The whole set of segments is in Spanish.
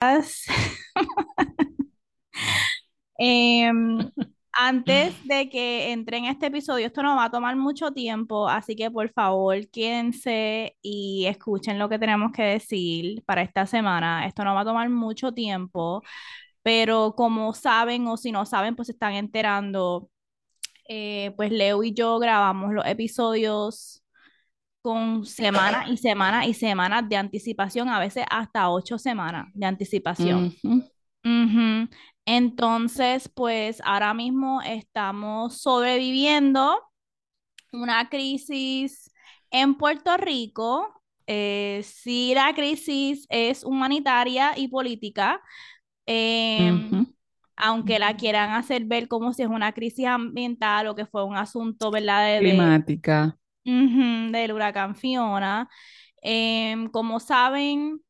Em, antes de que entre en este episodio, esto no va a tomar mucho tiempo, así que por favor quédense y escuchen lo que tenemos que decir para esta semana. Esto no va a tomar mucho tiempo, pero como saben o si no saben, pues se están enterando. Eh, pues Leo y yo grabamos los episodios con semanas y semanas y semanas de anticipación, a veces hasta ocho semanas de anticipación. Entonces, pues ahora mismo estamos sobreviviendo una crisis en Puerto Rico. Eh, sí, la crisis es humanitaria y política, em, aunque la quieran hacer ver como si es una crisis ambiental o que fue un asunto, ¿verdad? De, Climática. Ujú, del huracán Fiona. Em, como saben,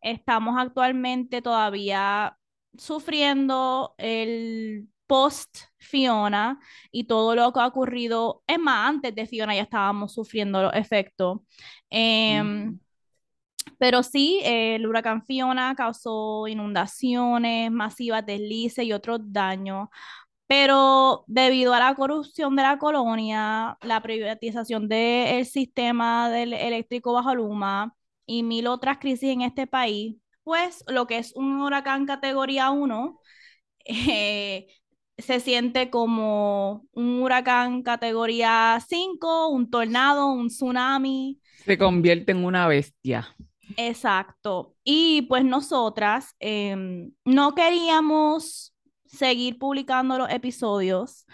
estamos actualmente todavía sufriendo el post Fiona y todo lo que ha ocurrido. Es más, antes de Fiona ya estábamos sufriendo los efectos. Em, pero sí, el huracán Fiona causó inundaciones, masivas deslices y otros daños. Pero debido a la corrupción de la colonia, la privatización del sistema del eléctrico bajo Luma y mil otras crisis en este país, pues lo que es un huracán categoría 1 eh, se siente como un huracán categoría 5, un tornado, un tsunami. Se convierte en una bestia. Exacto. Y pues nosotras em, no queríamos seguir publicando los episodios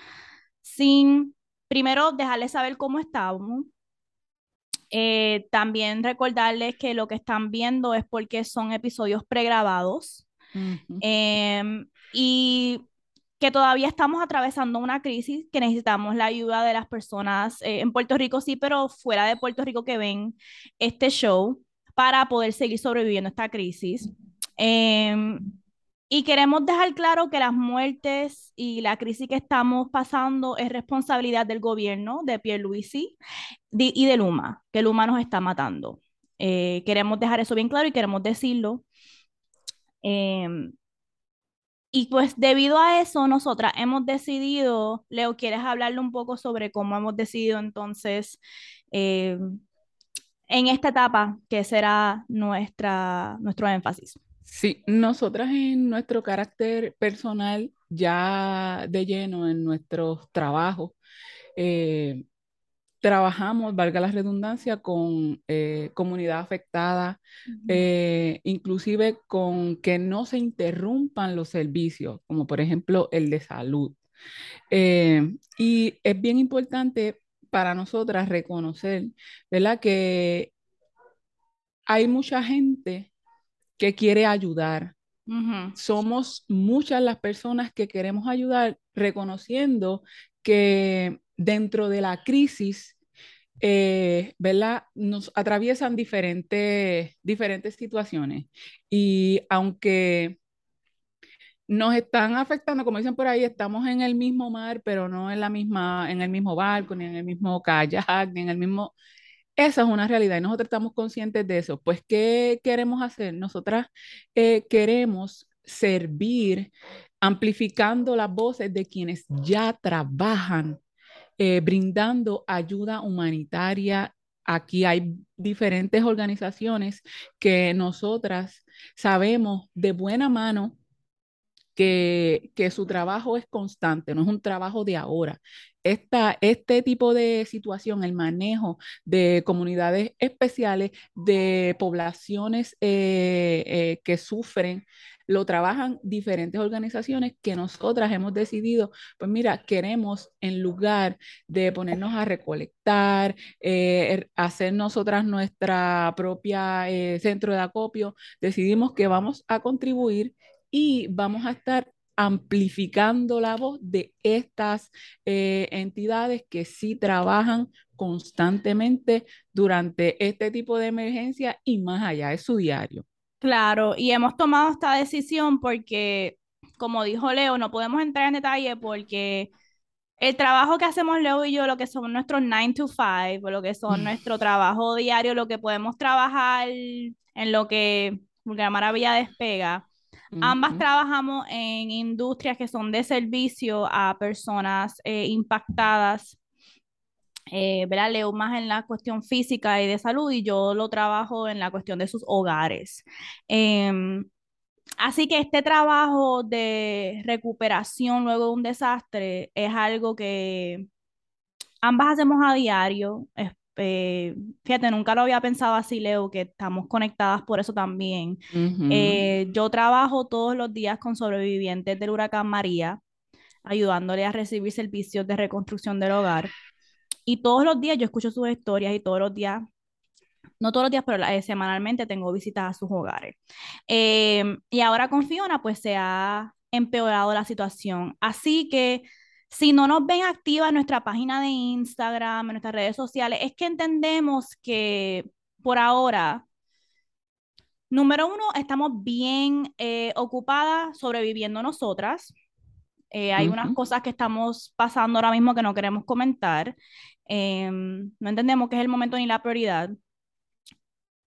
sin primero dejarles saber cómo estábamos. Eh, también recordarles que lo que están viendo es porque son episodios pregrabados em, y que todavía estamos atravesando una crisis que necesitamos la ayuda de las personas eh, en Puerto Rico, sí, pero fuera de Puerto Rico que ven este show para poder seguir sobreviviendo esta crisis. Y queremos dejar claro que las muertes y la crisis que estamos pasando es responsabilidad del gobierno, de Pierluisi y de Luma, que Luma nos está matando. Eh, queremos dejar eso bien claro y queremos decirlo. Em, y pues debido a eso, nosotras hemos decidido, Leo, ¿quieres hablarle un poco sobre cómo hemos decidido entonces em, en esta etapa que será nuestra, nuestro énfasis? Sí, nosotras en nuestro carácter personal, ya de lleno en nuestros trabajos, eh, trabajamos, valga la redundancia, con eh, comunidad afectada, eh, inclusive con que no se interrumpan los servicios, como por ejemplo el de salud. y es bien importante para nosotras reconocer, ¿verdad? Que hay mucha gente que quiere ayudar. Somos muchas las personas que queremos ayudar, reconociendo que dentro de la crisis, eh, ¿verdad? Nos atraviesan diferentes, diferentes situaciones. Y aunque nos están afectando, como dicen por ahí, estamos en el mismo mar, pero no en la misma, en el mismo barco, ni en el mismo kayak, ni en el mismo, esa es una realidad y nosotros estamos conscientes de eso. Pues, ¿qué queremos hacer? Nosotras eh, queremos servir amplificando las voces de quienes ya trabajan, eh, brindando ayuda humanitaria. Aquí hay diferentes organizaciones que nosotras sabemos de buena mano que, que, su trabajo es constante, no es un trabajo de ahora, este tipo de situación, el manejo de comunidades especiales, de poblaciones eh, eh, que sufren, lo trabajan diferentes organizaciones que nosotras hemos decidido, pues mira, queremos en lugar de ponernos a recolectar, eh, er, hacer nosotras nuestra propia centro de acopio, decidimos que vamos a contribuir y vamos a estar amplificando la voz de estas eh, entidades que sí trabajan constantemente durante este tipo de emergencia y más allá de su diario. Claro, y hemos tomado esta decisión porque, como dijo Leo, no podemos entrar en detalle porque el trabajo que hacemos Leo y yo, lo que son nuestros 9 to 5, lo que son nuestro trabajo diario, lo que podemos trabajar en lo que Vulgar Maravilla Despega. Ambas trabajamos en industrias que son de servicio a personas eh, impactadas eh, Leo más en la cuestión física y de salud y yo lo trabajo en la cuestión de sus hogares. Em, así que este trabajo de recuperación luego de un desastre es algo que ambas hacemos a diario. Eh, fíjate, nunca lo había pensado así, Leo, que estamos conectadas por eso también. Eh, yo trabajo todos los días con sobrevivientes del huracán María, ayudándole a recibir servicios de reconstrucción del hogar. Y todos los días yo escucho sus historias y todos los días, no todos los días, pero eh, semanalmente tengo visitas a sus hogares. Y ahora con Fiona, pues se ha empeorado la situación. Así que si no nos ven activa en nuestra página de Instagram, en nuestras redes sociales, es que entendemos que por ahora, número uno, estamos bien eh, ocupadas sobreviviendo nosotras. Eh, hay unas cosas que estamos pasando ahora mismo que no queremos comentar. Em, no entendemos que es el momento ni la prioridad.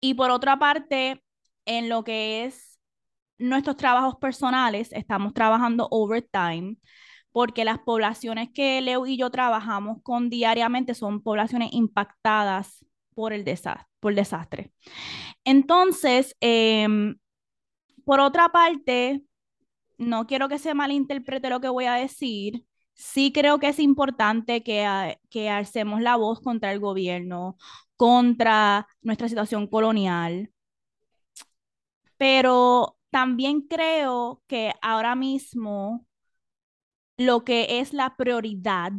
Y por otra parte, en lo que es nuestros trabajos personales, estamos trabajando overtime porque las poblaciones que Leo y yo trabajamos con diariamente son poblaciones impactadas por el desastre. Entonces, em, por otra parte, no quiero que se malinterprete lo que voy a decir, sí creo que es importante que, que alcemos la voz contra el gobierno, contra nuestra situación colonial, pero también creo que ahora mismo lo que es la prioridad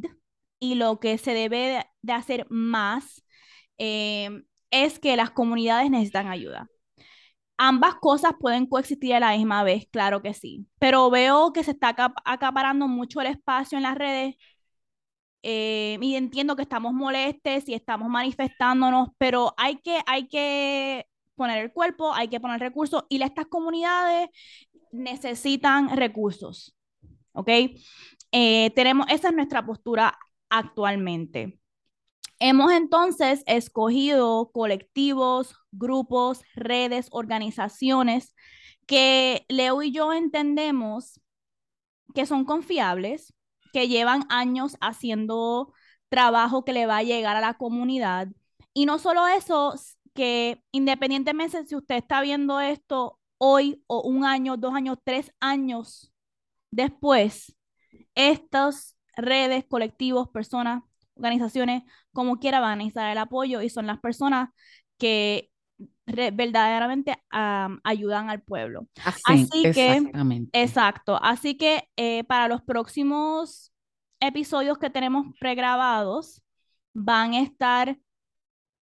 y lo que se debe de hacer más eh, es que las comunidades necesitan ayuda. Ambas cosas pueden coexistir a la misma vez, claro que sí, pero veo que se está acaparando mucho el espacio en las redes eh, y entiendo que estamos molestes y estamos manifestándonos, pero hay que, hay que poner el cuerpo, hay que poner recursos y estas comunidades necesitan recursos, ¿ok? Eh, tenemos, esa es nuestra postura actualmente. Hemos entonces escogido colectivos, grupos, redes, organizaciones que Leo y yo entendemos que son confiables, que llevan años haciendo trabajo que le va a llegar a la comunidad. Y no solo eso, que independientemente si usted está viendo esto hoy o un año, dos años, tres años después, estas redes, colectivos, personas organizaciones como quiera van a necesitar el apoyo y son las personas que verdaderamente ayudan al pueblo. Así, que, exacto. Así que eh, para los próximos episodios que tenemos pregrabados, van a estar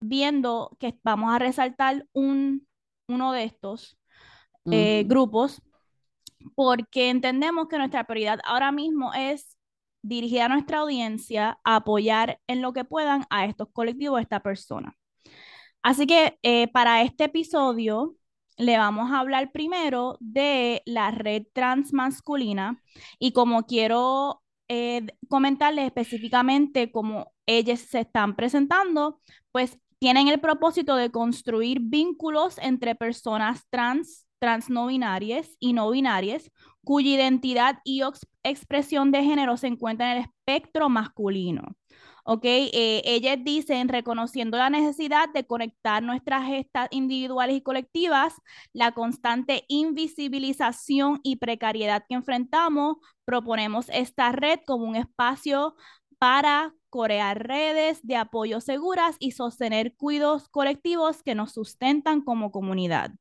viendo que vamos a resaltar un, uno de estos eh, grupos porque entendemos que nuestra prioridad ahora mismo es dirigir a nuestra audiencia a apoyar en lo que puedan a estos colectivos, a esta persona. Así que eh, para este episodio le vamos a hablar primero de la red transmasculina y como quiero eh, comentarles específicamente cómo ellas se están presentando, pues tienen el propósito de construir vínculos entre personas trans, trans no binarias y no binarias cuya identidad y expresión de género se encuentra en el espectro masculino. ¿ok? Eh, ellas dicen, reconociendo la necesidad de conectar nuestras gestas individuales y colectivas, la constante invisibilización y precariedad que enfrentamos, proponemos esta red como un espacio para crear redes de apoyo seguras y sostener cuidados colectivos que nos sustentan como comunidad.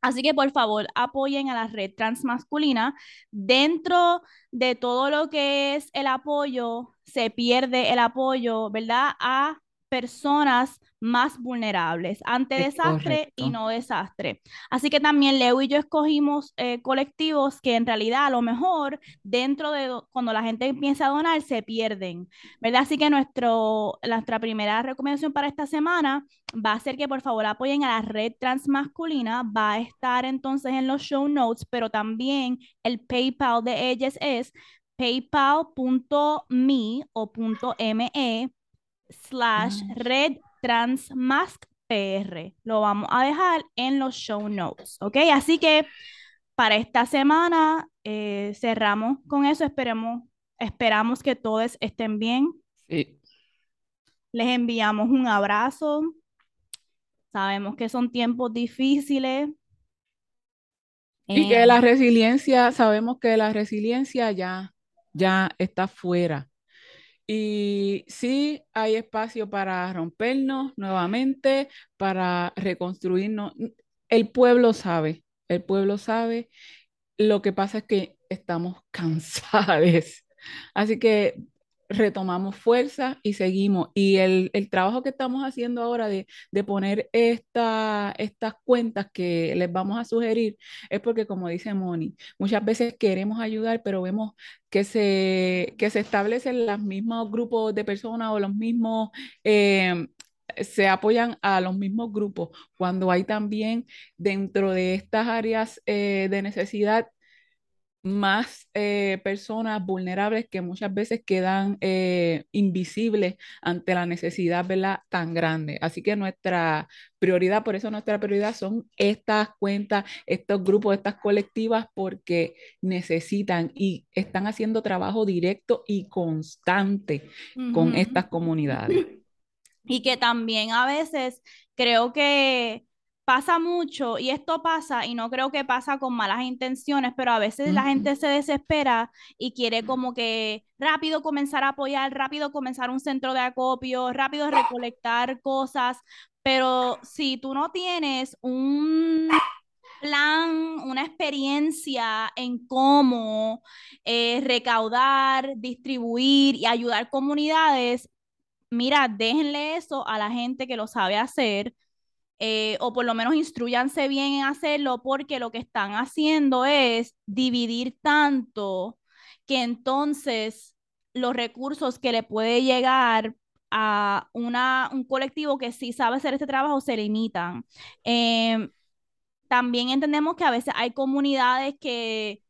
Así que por favor apoyen a la red transmasculina. Dentro de todo lo que es el apoyo, se pierde el apoyo, ¿verdad? A personas más vulnerables ante desastre y no desastre. Así que también Leo y yo escogimos eh, colectivos que en realidad a lo mejor dentro de cuando la gente empieza a donar se pierden, ¿verdad? Así que nuestro, nuestra primera recomendación para esta semana va a ser que por favor apoyen a la red transmasculina, va a estar entonces en los show notes, pero también el PayPal de ellas es paypal.me o .me slash red transmask PR. Lo vamos a dejar en los show notes, ¿ok? Así que para esta semana eh, cerramos con eso. Esperemos, esperamos que todos estén bien. Sí. Les enviamos un abrazo. Sabemos que son tiempos difíciles. Y que la resiliencia, sabemos que la resiliencia ya, ya está fuera. Y sí hay espacio para rompernos nuevamente, para reconstruirnos. El pueblo sabe, el pueblo sabe. Lo que pasa es que estamos cansados. Así que retomamos fuerza y seguimos. Y el, trabajo que estamos haciendo ahora de, poner esta, estas cuentas que les vamos a sugerir es porque, como dice Moni, muchas veces queremos ayudar, pero vemos que se, que se establecen los mismos grupos de personas o los mismos... Eh, se apoyan a los mismos grupos, cuando hay también dentro de estas áreas eh, de necesidad más eh, personas vulnerables que muchas veces quedan eh, invisibles ante la necesidad ¿verdad? tan grande. Así que nuestra prioridad, por eso nuestra prioridad son estas cuentas, estos grupos, estas colectivas, porque necesitan y están haciendo trabajo directo y constante con estas comunidades. Y que también a veces creo que pasa mucho y esto pasa y no creo que pasa con malas intenciones, pero a veces la gente se desespera y quiere como que rápido comenzar a apoyar, rápido comenzar un centro de acopio, rápido recolectar cosas, pero si tú no tienes un plan, una experiencia en cómo eh, recaudar, distribuir y ayudar comunidades, mira, déjenle eso a la gente que lo sabe hacer eh, o por lo menos instruyanse bien en hacerlo, porque lo que están haciendo es dividir tanto que entonces los recursos que le puede llegar a una, un colectivo que sí sabe hacer este trabajo se limitan. Em, también entendemos que a veces hay comunidades que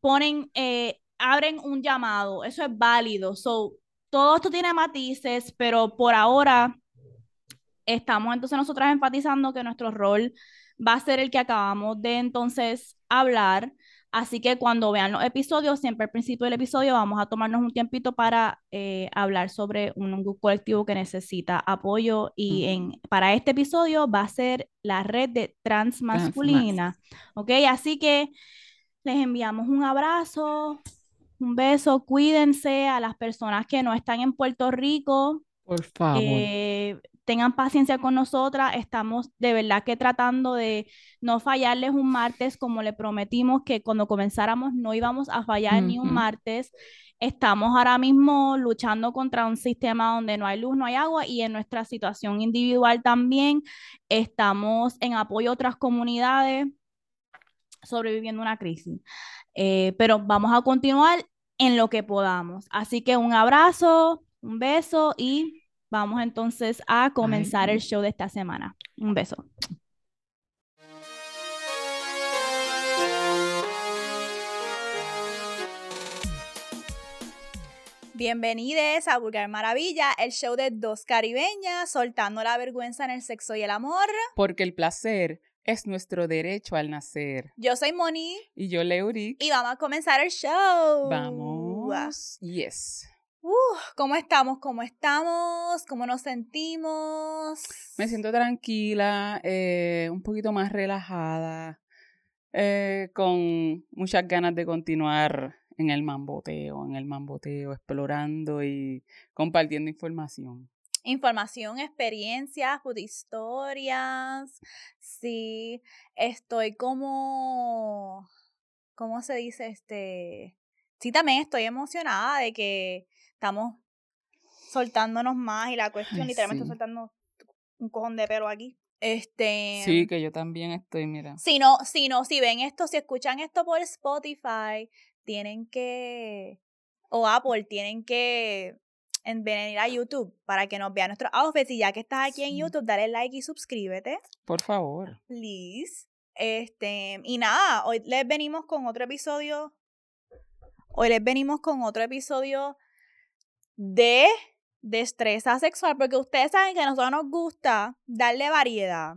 ponen, eh, abren un llamado, eso es válido. So, todo esto tiene matices, pero por ahora estamos entonces nosotras enfatizando que nuestro rol va a ser el que acabamos de entonces hablar. Así que cuando vean los episodios, siempre al principio del episodio vamos a tomarnos un tiempito para eh, hablar sobre un, grupo colectivo que necesita apoyo y en, para este episodio va a ser la red de transmasculina. ¿Ok? Así que les enviamos un abrazo, un beso, cuídense a las personas que no están en Puerto Rico. Por favor. Eh, tengan paciencia con nosotras. Estamos de verdad que tratando de no fallarles un martes como le prometimos que cuando comenzáramos no íbamos a fallar ni un martes. Estamos ahora mismo luchando contra un sistema donde no hay luz, no hay agua y en nuestra situación individual también estamos en apoyo a otras comunidades sobreviviendo una crisis. Eh, pero vamos a continuar en lo que podamos. Así que un abrazo, un beso y Vamos entonces a comenzar el show de esta semana. Un beso. Bienvenidos a Vulgar Maravilla, el show de dos caribeñas soltando la vergüenza en el sexo y el amor. Porque el placer es nuestro derecho al nacer. Yo soy Moni. Y yo Leuric. Y vamos a comenzar el show. Vamos. Yes. ¿Cómo estamos? ¿Cómo estamos? ¿Cómo nos sentimos? Me siento tranquila, eh, un poquito más relajada, eh, con muchas ganas de continuar en el mamboteo, en el mamboteo, explorando y compartiendo información. Información, experiencias, historias. Sí, estoy como, ¿cómo se dice? Este, sí, también estoy emocionada de que estamos soltándonos más y la cuestión literalmente estoy soltando un cojón de pelo aquí. Este. Sí, que yo también estoy, mira. Si no, si no, si ven esto, si escuchan esto por Spotify, tienen que. O Apple, tienen que venir a YouTube para que nos vean nuestros outfits. Y ya que estás aquí en YouTube, dale like y suscríbete. Por favor. Please. Este, y nada, hoy les venimos con otro episodio. Hoy les venimos con otro episodio de destreza sexual, porque ustedes saben que a nosotros nos gusta darle variedad.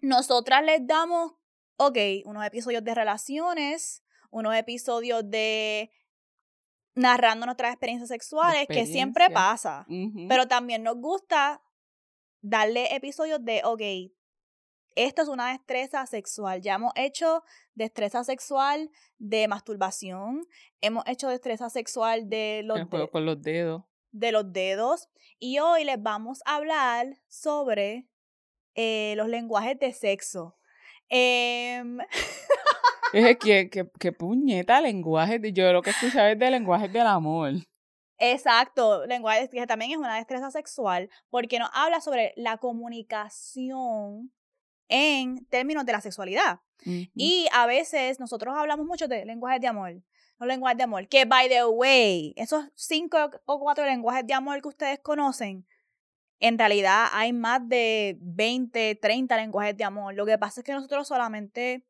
Nosotras les damos, ok, unos episodios de relaciones, unos episodios de narrando nuestras experiencias sexuales, que siempre pasa. Pero también nos gusta darle episodios de, ok, esto es una destreza sexual. Ya hemos hecho destreza sexual de masturbación, hemos hecho destreza sexual de los, con los dedos. De los dedos. Y hoy les vamos a hablar sobre eh, los lenguajes de sexo. Eh... es que, que, puñeta lenguaje. Yo lo que escuchaba es de lenguajes del amor. Exacto, lenguaje que también es una destreza sexual, porque nos habla sobre la comunicación en términos de la sexualidad. Y a veces nosotros hablamos mucho de lenguajes de amor, los lenguajes de amor, que by the way, esos cinco o cuatro lenguajes de amor que ustedes conocen, en realidad hay más de 20, 30 lenguajes de amor. Lo que pasa es que nosotros solamente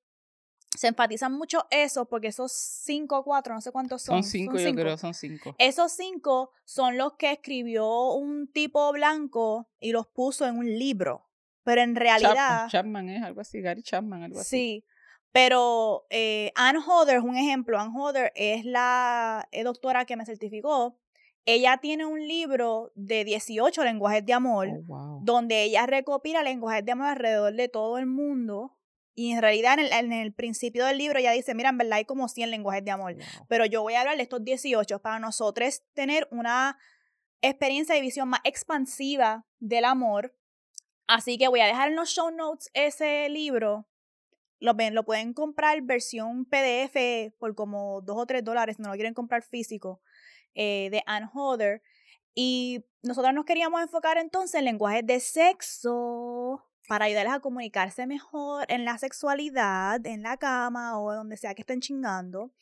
se enfatizan mucho eso porque esos cinco o cuatro, no sé cuántos son. Son cinco, yo creo, son cinco. Esos cinco son los que escribió un tipo blanco y los puso en un libro. Pero en realidad. Chapman, es algo así, Gary Chapman, algo así. Sí. Pero eh, Anne Hodder es un ejemplo. Anne Hodder es la eh, doctora que me certificó. Ella tiene un libro de 18 lenguajes de amor, oh, donde ella recopila lenguajes de amor alrededor de todo el mundo. Y en realidad, en el, principio del libro, ella dice: Mira, en verdad hay como 100 lenguajes de amor. Pero yo voy a hablar de estos 18 para nosotros tener una experiencia de visión más expansiva del amor Así que voy a dejar en los show notes ese libro. Lo, lo pueden comprar versión PDF por como dos o tres dólares, no lo quieren comprar físico, eh, de Anne Hodder. Y nosotros nos queríamos enfocar entonces en lenguajes de sexo para ayudarles a comunicarse mejor en la sexualidad, en la cama o donde sea que estén chingando.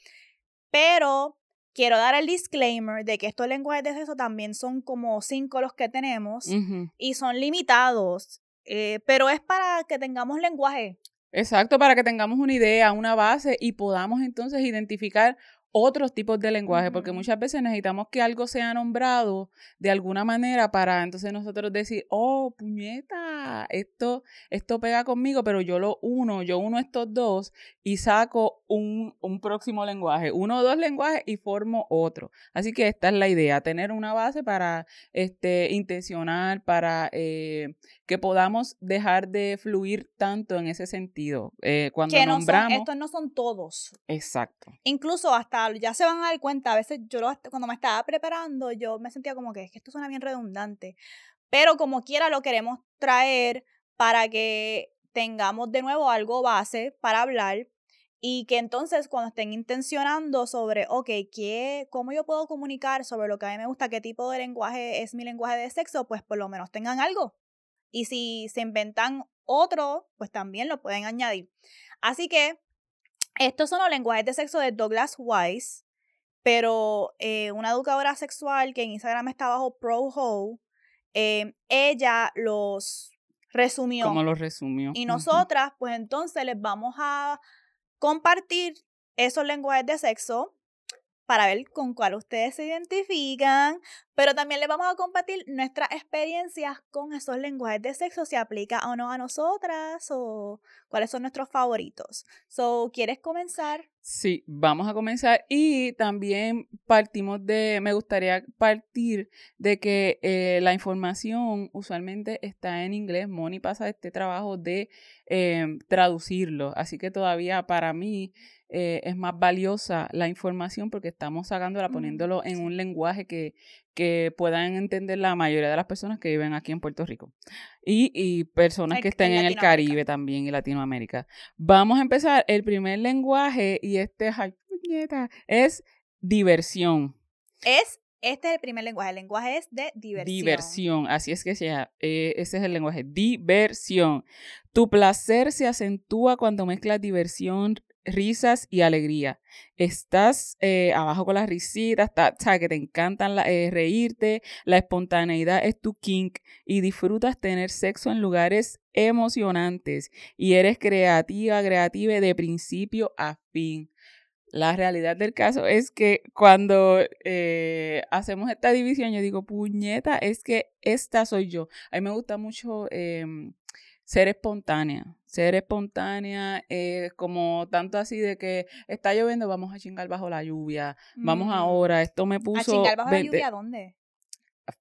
Pero quiero dar el disclaimer de que estos lenguajes de sexo también son como cinco los que tenemos y son limitados, eh, pero es para que tengamos lenguaje. Exacto, para que tengamos una idea, una base y podamos entonces identificar otros tipos de lenguaje, porque muchas veces necesitamos que algo sea nombrado de alguna manera para entonces nosotros decir, oh, puñeta, esto, esto pega conmigo, pero yo lo uno, yo uno estos dos y saco un, un próximo lenguaje, uno o dos lenguajes y formo otro. Así que esta es la idea, tener una base para este, intencionar, para eh, que podamos dejar de fluir tanto en ese sentido. Eh, cuando nombramos... estos no son todos. Exacto. Incluso hasta, ya se van a dar cuenta, a veces yo cuando me estaba preparando, yo me sentía como que es que esto suena bien redundante. Pero como quiera lo queremos traer para que tengamos de nuevo algo base para hablar y que entonces cuando estén intencionando sobre, ok, ¿qué, ¿cómo yo puedo comunicar sobre lo que a mí me gusta, qué tipo de lenguaje es mi lenguaje de sexo? Pues por lo menos tengan algo. Y si se inventan otro, pues también lo pueden añadir. Así que estos son los lenguajes de sexo de Douglas Wise, pero eh, una educadora sexual que en Instagram está bajo ProHo, eh, ella los resumió. ¿Cómo los resumió? Y nosotras, pues entonces les vamos a compartir esos lenguajes de sexo para ver con cuál ustedes se identifican, pero también les vamos a compartir nuestras experiencias con esos lenguajes de sexo, si aplica o no a nosotras o cuáles son nuestros favoritos. So, ¿quieres comenzar? Sí, vamos a comenzar. Y también partimos de, me gustaría partir de que eh, la información usualmente está en inglés. Moni pasa este trabajo de em, traducirlo, así que todavía para mí eh, es más valiosa la información porque estamos sacándola, poniéndolo en un lenguaje que, que puedan entender la mayoría de las personas que viven aquí en Puerto Rico y, y personas que estén en, el Caribe también y Latinoamérica. Vamos a empezar. El primer lenguaje, y este es diversión. Es este es el primer lenguaje. El lenguaje es de diversión. Diversión, así es que sea. Eh, ese es el lenguaje. Diversión. Tu placer se acentúa cuando mezclas diversión, risas y alegría. Estás eh, abajo con las risitas, que te encantan eh, reírte, la espontaneidad es tu kink y disfrutas tener sexo en lugares emocionantes y eres creativa, creativa de principio a fin. La realidad del caso es que cuando eh, hacemos esta división, yo digo, puñeta, es que esta soy yo. A mí me gusta mucho em, ser espontánea. Ser espontánea, eh, como tanto así de que está lloviendo, vamos a chingar bajo la lluvia. Vamos mm. ahora, esto me puso. ¿A chingar bajo la lluvia dónde?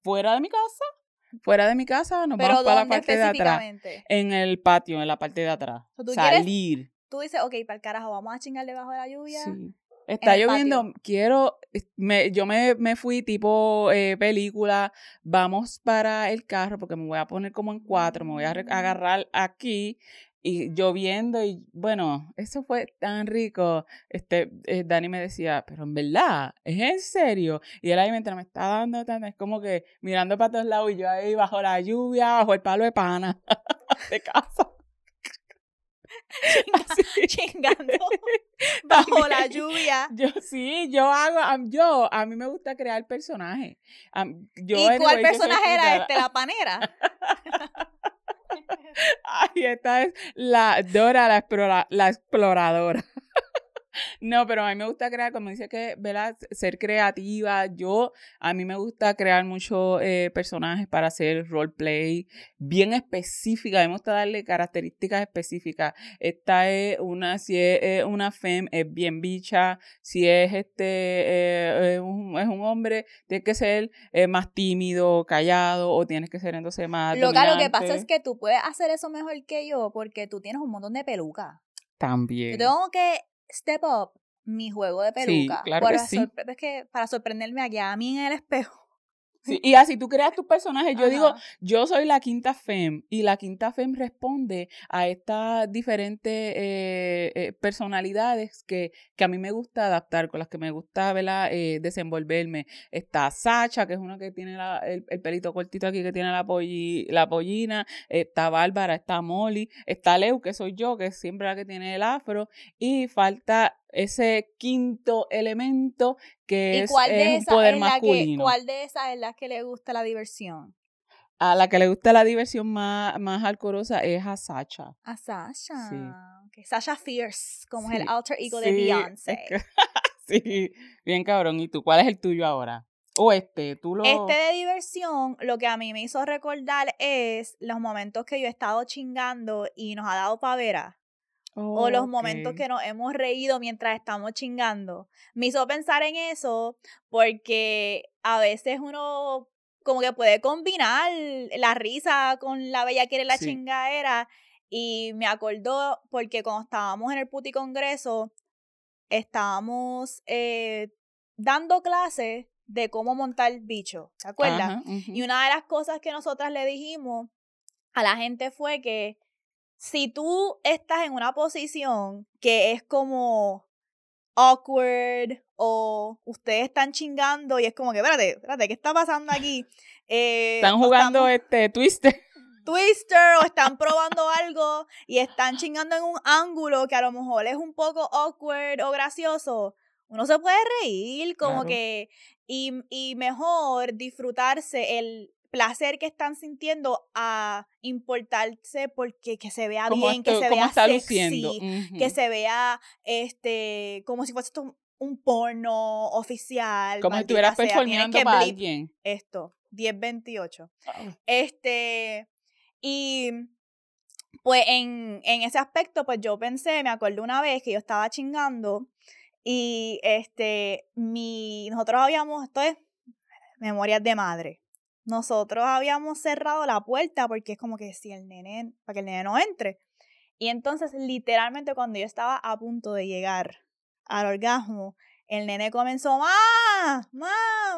Fuera de mi casa. Fuera de mi casa, nos vamos para la parte de atrás. En el patio, en la parte de atrás. Salir tú dices, ok, para el carajo, vamos a chingar debajo de la lluvia. Sí. Está lloviendo, quiero, me, yo me, me fui tipo eh, película, vamos para el carro porque me voy a poner como en cuatro, me voy a mm. agarrar aquí y lloviendo y bueno, eso fue tan rico. Este, eh, Dani me decía, pero en verdad, ¿es en serio? Y él ahí mientras me está dando, es como que mirando para todos lados y yo ahí bajo la lluvia, bajo el palo de pana de casa. chingando bajo la lluvia. Yo sí, yo hago, yo, a mí me gusta crear personajes. ¿Y cuál personaje era este? ¿La panera? Ay, esta es la Dora la, la exploradora. No, pero a mí me gusta crear, como dice que, ¿verdad? Ser creativa. Yo, a mí me gusta crear muchos eh, personajes para hacer roleplay bien específica. A mí me gusta darle características específicas. Esta es una, si es, una fem, es bien bicha. Si es este, eh, es, un, es, un, hombre, tiene que ser eh, más tímido, callado, o tienes que ser entonces más. Lo, lo que pasa es que tú puedes hacer eso mejor que yo porque tú tienes un montón de peluca. También. Yo tengo que step up mi juego de peluca. Sí, claro que sí. Es que para sorprenderme aquí a mí en el espejo y así tú creas tus personajes. Yo digo, yo soy la quinta fem y la quinta fem responde a estas diferentes eh, eh, personalidades que, que, a mí me gusta adaptar, con las que me gusta eh, desenvolverme. Está Sacha, que es una que tiene el, pelito cortito aquí, que tiene la, la pollina. Está Bárbara, está Molly. Está Leu, que soy yo, que es siempre la que tiene el afro. Y falta ese quinto elemento que es, un poder masculino. ¿Cuál de esas es la que le gusta la diversión? A la que le gusta la diversión más, más alcorosa es a Sasha. A Sasha. Sí. Sasha Fierce, como es el alter ego de Beyoncé. sí, bien cabrón. ¿Y tú cuál es el tuyo ahora? O este, tú lo... Este de diversión, lo que a mí me hizo recordar es los momentos que yo he estado chingando y nos ha dado pavera o los momentos que nos hemos reído mientras estamos chingando. Me hizo pensar en eso porque a veces uno como que puede combinar la risa con la bella quiere la chingadera y me acordó porque cuando estábamos en el puti congreso estábamos eh, dando clases de cómo montar bicho, ¿te acuerdas? Y una de las cosas que nosotras le dijimos a la gente fue que si tú estás en una posición que es como awkward o ustedes están chingando y es como que, espérate, espérate, ¿qué está pasando aquí? Eh, están jugando este Twister. Twister o están probando algo y están chingando en un ángulo que a lo mejor es un poco awkward o gracioso. Uno se puede reír, como que, y, y mejor disfrutarse el, placer que están sintiendo a importarse porque que se vea bien, que se vea sexy, que se vea este como si fuese un porno oficial. Como si estuvieras performando para alguien. Esto, 1028. Este, y pues en, en ese aspecto, pues yo pensé, me acuerdo una vez que yo estaba chingando y este, mi, nosotros habíamos, esto es memorias de madre nosotros habíamos cerrado la puerta porque es como que si el nene, para que el nene no entre. Y entonces, literalmente, cuando yo estaba a punto de llegar al orgasmo, el nene comenzó, ¡ma! ¡ma!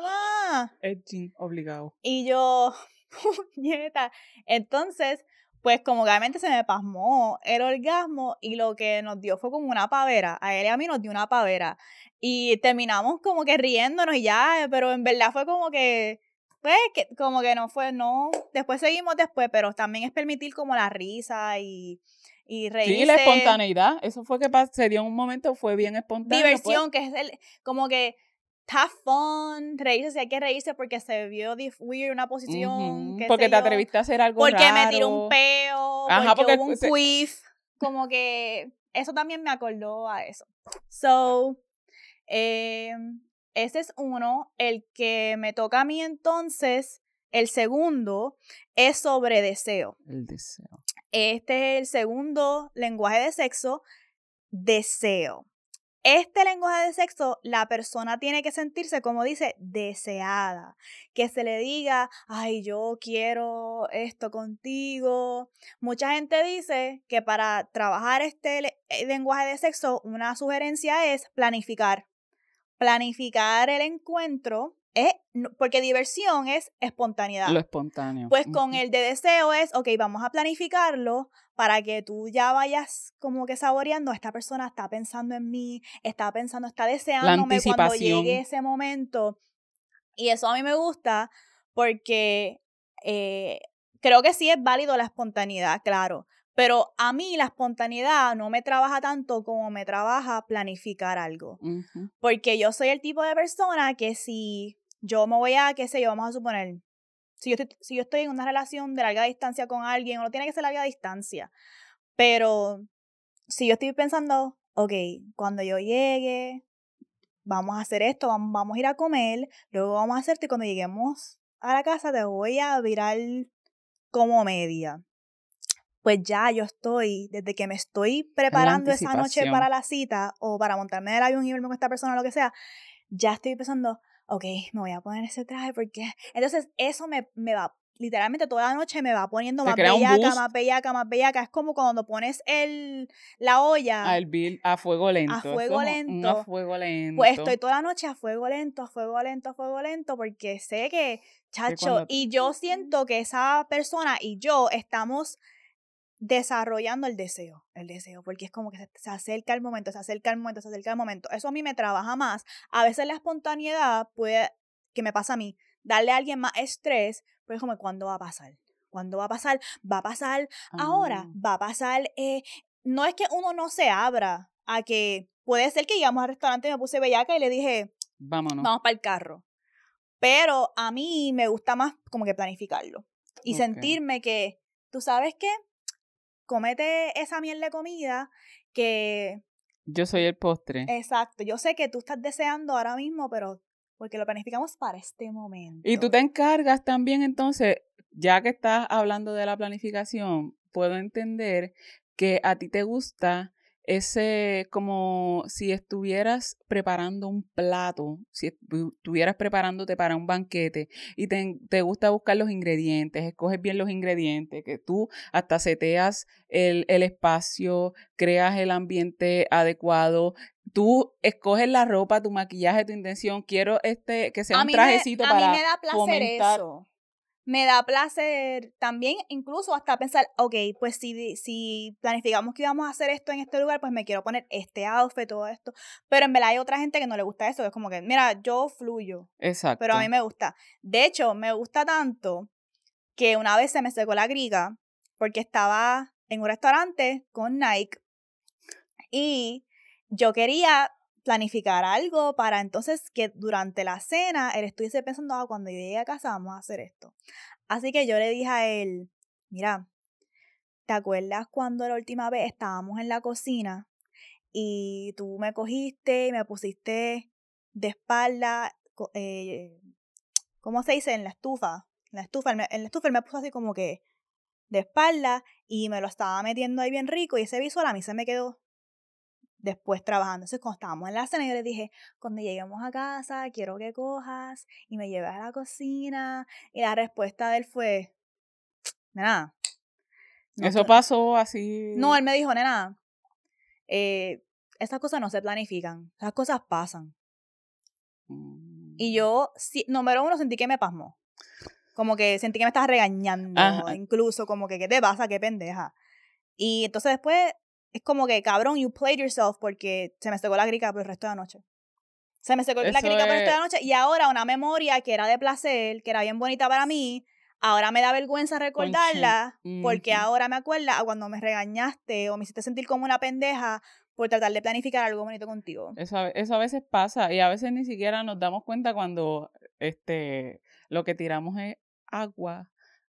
¡ma! Edging, obligado. Y yo, puñeta. Entonces, pues como obviamente se me pasmó el orgasmo y lo que nos dio fue como una pavera. A él y a mí nos dio una pavera. Y terminamos como que riéndonos y ya, pero en verdad fue como que pues que como que no fue, no, después seguimos después, pero también es permitir como la risa y, y reírse. Sí, la espontaneidad, eso fue que se dio en un momento, fue bien espontáneo. Pues. Diversión, que es el, como que have fun, reírse, si hay que reírse porque se vio weird una posición. porque te atreviste a hacer algo Porque me tiró un peo, Ajá, porque, hubo un quiff, como que eso también me acordó a eso. So, Em, ese es uno. El que me toca a mí entonces, el segundo, es sobre deseo. El deseo. Este es el segundo lenguaje de sexo, deseo. Este lenguaje de sexo, la persona tiene que sentirse, como dice, deseada. Que se le diga, ay, yo quiero esto contigo. Mucha gente dice que para trabajar este eh, lenguaje de sexo, una sugerencia es planificar. Planificar el encuentro es, porque diversión es espontaneidad. Lo espontáneo. Pues con el de deseo es, ok, vamos a planificarlo para que tú ya vayas como que saboreando, esta persona está pensando en mí, está pensando, está deseándome cuando llegue ese momento. Y eso a mí me gusta porque eh, creo que sí es válido la espontaneidad, claro. Pero a mí la espontaneidad no me trabaja tanto como me trabaja planificar algo. Porque yo soy el tipo de persona que si yo me voy a, qué sé yo, vamos a suponer, si yo, estoy, si yo estoy en una relación de larga distancia con alguien, no tiene que ser larga distancia, pero si yo estoy pensando, ok, cuando yo llegue, vamos a hacer esto, vamos, vamos a ir a comer, luego vamos a hacerte y cuando lleguemos a la casa te voy a virar como media. Pues ya yo estoy, desde que me estoy preparando esa noche para la cita o para montarme del avión y verme con esta persona o lo que sea, ya estoy pensando, ok, me voy a poner ese traje porque... Entonces eso me, me va, literalmente toda la noche me va poniendo más bellaca, más bellaca, más bellaca. Es como cuando pones el, la olla. Al a fuego lento. A fuego lento. A fuego lento. Pues estoy toda la noche a fuego lento, a fuego lento, a fuego lento, porque sé que, chacho, y yo siento que esa persona y yo estamos desarrollando el deseo, el deseo, porque es como que se, acerca el momento, se acerca el momento, se acerca el momento. Eso a mí me trabaja más. A veces la espontaneidad puede, que me pasa a mí, darle a alguien más estrés, pues como, ¿cuándo va a pasar? ¿Cuándo va a pasar? Va a pasar ahora, ah. va a pasar, eh, no es que uno no se abra a que puede ser que llegamos al restaurante y me puse bellaca y le dije, vámonos. Vamos para el carro. Pero a mí me gusta más como que planificarlo y sentirme que, ¿tú sabes qué? Comete esa miel de comida que... Yo soy el postre. Exacto, yo sé que tú estás deseando ahora mismo, pero porque lo planificamos para este momento. Y tú te encargas también entonces, ya que estás hablando de la planificación, puedo entender que a ti te gusta ese como si estuvieras preparando un plato, si estuvieras preparándote para un banquete y te, gusta buscar los ingredientes, escoges bien los ingredientes, que tú hasta seteas el, el espacio, creas el ambiente adecuado, tú escoges la ropa, tu maquillaje, tu intención, quiero este que sea un trajecito para a mí me da placer eso me da placer también, incluso hasta pensar, ok, pues si, si planificamos que íbamos a hacer esto en este lugar, pues me quiero poner este outfit, todo esto. Pero en verdad hay otra gente que no le gusta eso, es como que, mira, yo fluyo. Exacto. Pero a mí me gusta. De hecho, me gusta tanto que una vez se me secó la griga porque estaba en un restaurante con Nike y yo quería planificar algo para entonces que durante la cena él estuviese pensando, ah, cuando llegue a casa vamos a hacer esto. Así que yo le dije a él, mira, ¿te acuerdas cuando la última vez estábamos en la cocina y tú me cogiste y me pusiste de espalda, eh, ¿cómo se dice? En la estufa. En la estufa, en la estufa él me puso así como que de espalda y me lo estaba metiendo ahí bien rico y ese visual a mí se me quedó después trabajando. Entonces, cuando estábamos en la cena, yo le dije, cuando lleguemos a casa, quiero que cojas y me lleves a la cocina. Y la respuesta de él fue, nada. Eso pasó así. No, él me dijo, nena, eh, esas cosas no se planifican, esas cosas pasan. Y mm. yo, número uno, sentí que me pasmó. Como que sentí que me estás regañando, incluso como que, ¿qué te pasa? ¿Qué pendeja? Y entonces después es como que, cabrón, you played yourself porque se me secó la grica por el resto de la noche. Se me secó la grica por el resto de la noche y ahora una memoria que era de placer, que era bien bonita para mí, ahora me da vergüenza recordarla porque ahora me acuerda a cuando me regañaste o me hiciste sentir como una pendeja por tratar de planificar algo bonito contigo. Eso, eso a veces pasa y a veces ni siquiera nos damos cuenta cuando este lo que tiramos es agua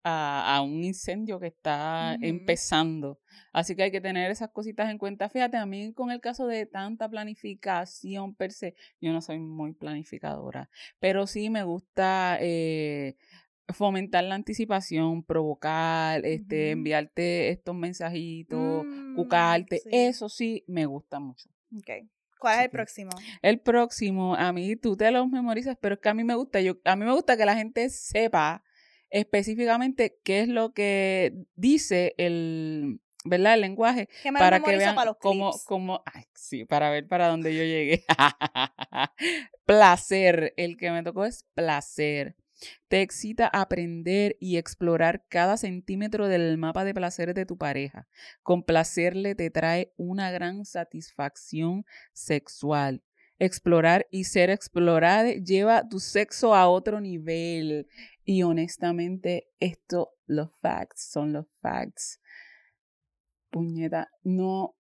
a, un incendio que está empezando. Así que hay que tener esas cositas en cuenta. Fíjate, a mí con el caso de tanta planificación per se, yo no soy muy planificadora, pero sí me gusta eh, fomentar la anticipación, provocar, este, enviarte estos mensajitos, mm, cucarte, eso sí me gusta mucho. Okay. ¿Cuál es el próximo? El próximo, a mí tú te los memorizas, pero es que a mí me gusta, yo, a mí me gusta que la gente sepa específicamente qué es lo que dice el, ¿verdad? El lenguaje para que vean cómo, cómo, ay, sí, para ver para dónde yo llegué. placer, el que me tocó es placer. Te excita aprender y explorar cada centímetro del mapa de placeres de tu pareja. Complacerle te trae una gran satisfacción sexual. Explorar y ser explorada lleva tu sexo a otro nivel. Y honestamente, esto, los facts son los facts. Puñeta, no,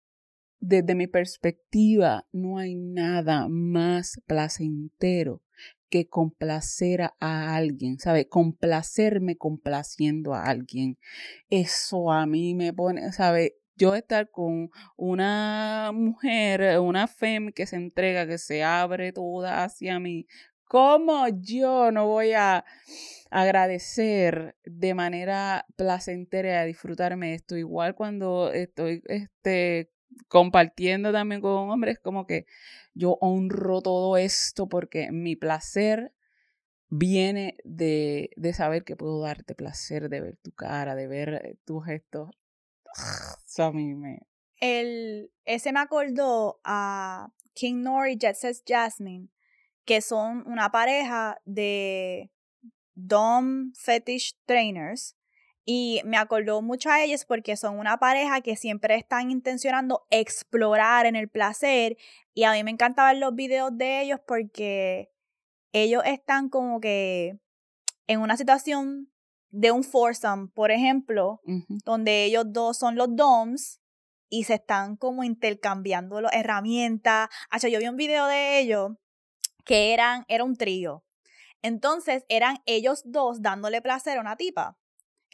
desde mi perspectiva, no hay nada más placentero que complacer a alguien, ¿sabe? Complacerme complaciendo a alguien. Eso a mí me pone, ¿sabe? Yo estar con una mujer, una fem que se entrega, que se abre toda hacia mí, ¿cómo yo no voy a agradecer de manera placentera a disfrutarme esto? Igual cuando estoy este, compartiendo también con un hombre, es como que yo honro todo esto porque mi placer viene de, de saber que puedo darte placer, de ver tu cara, de ver tus gestos. Eso a mí me... El, ese me acordó a King Nor y Jet Says Jasmine, que son una pareja de Dom Fetish Trainers y me acordó mucho a ellos porque son una pareja que siempre están intencionando explorar en el placer. Y a mí me encanta ver los videos de ellos porque ellos están como que en una situación de un foursome, por ejemplo, donde ellos dos son los doms y se están como intercambiando las herramientas. sea, yo vi un video de ellos que eran, era un trío. Entonces eran ellos dos dándole placer a una tipa.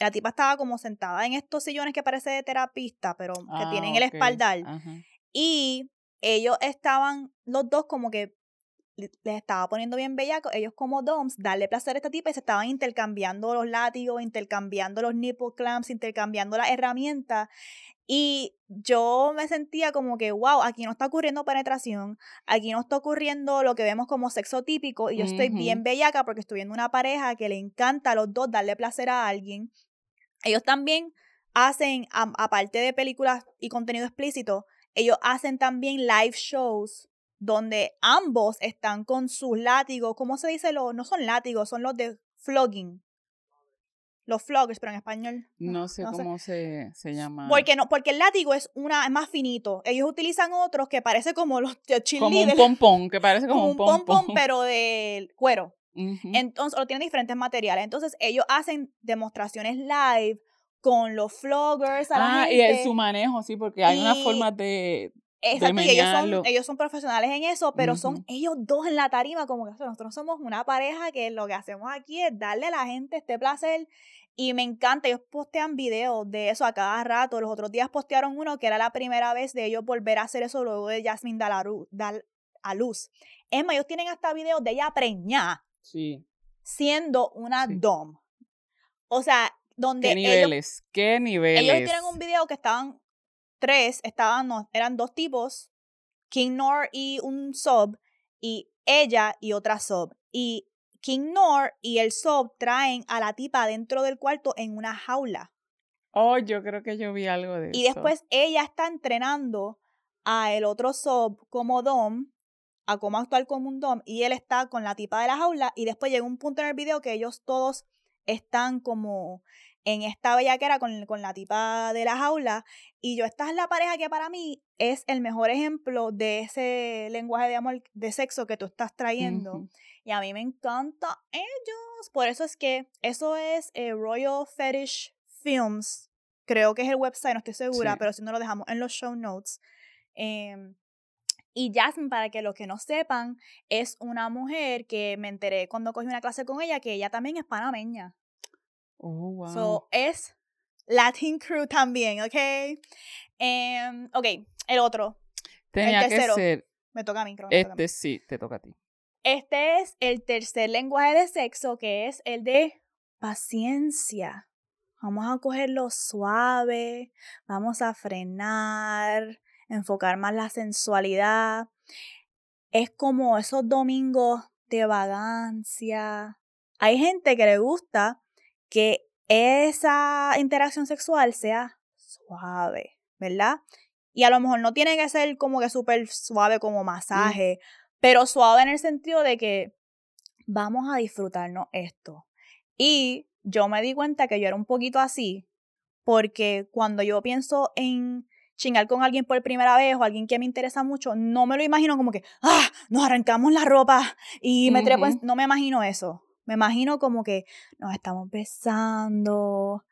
La tipa estaba como sentada en estos sillones que parece de terapista, pero que tienen ah, el espaldar. Y ellos estaban, los dos como que les estaba poniendo bien bellaco, ellos como doms, darle placer a esta tipa y se estaban intercambiando los látigos, intercambiando los nipple clamps, intercambiando las herramientas. Y yo me sentía como que, wow, aquí no está ocurriendo penetración, aquí no está ocurriendo lo que vemos como sexo típico, y yo estoy bien bellaca porque estoy viendo una pareja que le encanta a los dos darle placer a alguien. Ellos también hacen, aparte de películas y contenido explícito, ellos hacen también live shows donde ambos están con sus látigos, ¿cómo se dice? Los, no son látigos, son los de flogging. Los floggers, pero en español. No, sé cómo Se, se, llama. Porque no, porque el látigo es una, es más finito. Ellos utilizan otros que parece como los Como un pompón, que parece como, un pompón. pero de cuero. Entonces, o tienen diferentes materiales. Entonces, ellos hacen demostraciones live con los floggers a la ah, y su manejo, sí, porque hay unas formas de, Exacto, y ellos son, ellos son profesionales en eso, pero son ellos dos en la tarima, como que nosotros somos una pareja que lo que hacemos aquí es darle a la gente este placer. Y me encanta, ellos postean videos de eso a cada rato. Los otros días postearon uno que era la primera vez de ellos volver a hacer eso luego de Jasmine dar a luz. Es más, ellos tienen hasta videos de ella preñada. Sí. Siendo una dom. O sea, donde. ¿Qué niveles? ¿Qué niveles? Ellos tienen un video que estaban tres estaban, eran dos tipos, King Nor y un sub, y ella y otra sub. Y King Nor y el sub traen a la tipa dentro del cuarto en una jaula. Oh, yo creo que yo vi algo de eso. Y después ella está entrenando a el otro sub como Dom, a cómo actuar como un Dom, y él está con la tipa de la jaula, y después llega un punto en el video que ellos todos están como en esta bellaquera con, con la tipa de la jaula. Y yo, esta es la pareja que para mí es el mejor ejemplo de ese lenguaje de amor, de sexo que tú estás trayendo. Y a mí me encanta ellos. Por eso es que eso es eh, Royal Fetish Films. Creo que es el website, no estoy segura, pero si no lo dejamos en los show notes. Em, y Jasmine, para que los que no sepan, es una mujer que me enteré cuando cogí una clase con ella, que ella también es panameña. Oh, wow. So, es Latin Crew también, ¿ok? Em, ok, el otro. Tenía que ser. Me toca a mí, Este sí, te toca a ti. Este es el tercer lenguaje de sexo, que es el de paciencia. Vamos a cogerlo suave, vamos a frenar, enfocar más la sensualidad. Es como esos domingos de vagancia. Hay gente que le gusta que esa interacción sexual sea suave, ¿verdad? Y a lo mejor no tiene que ser como que súper suave como mm. masaje, pero suave en el sentido de que vamos a disfrutarnos esto. Y yo me di cuenta que yo era un poquito así, porque cuando yo pienso en chingar con alguien por primera vez o alguien que me interesa mucho, no me lo imagino como que, ah, nos arrancamos la ropa y me trepo, no me imagino eso. Me imagino como que nos estamos besando,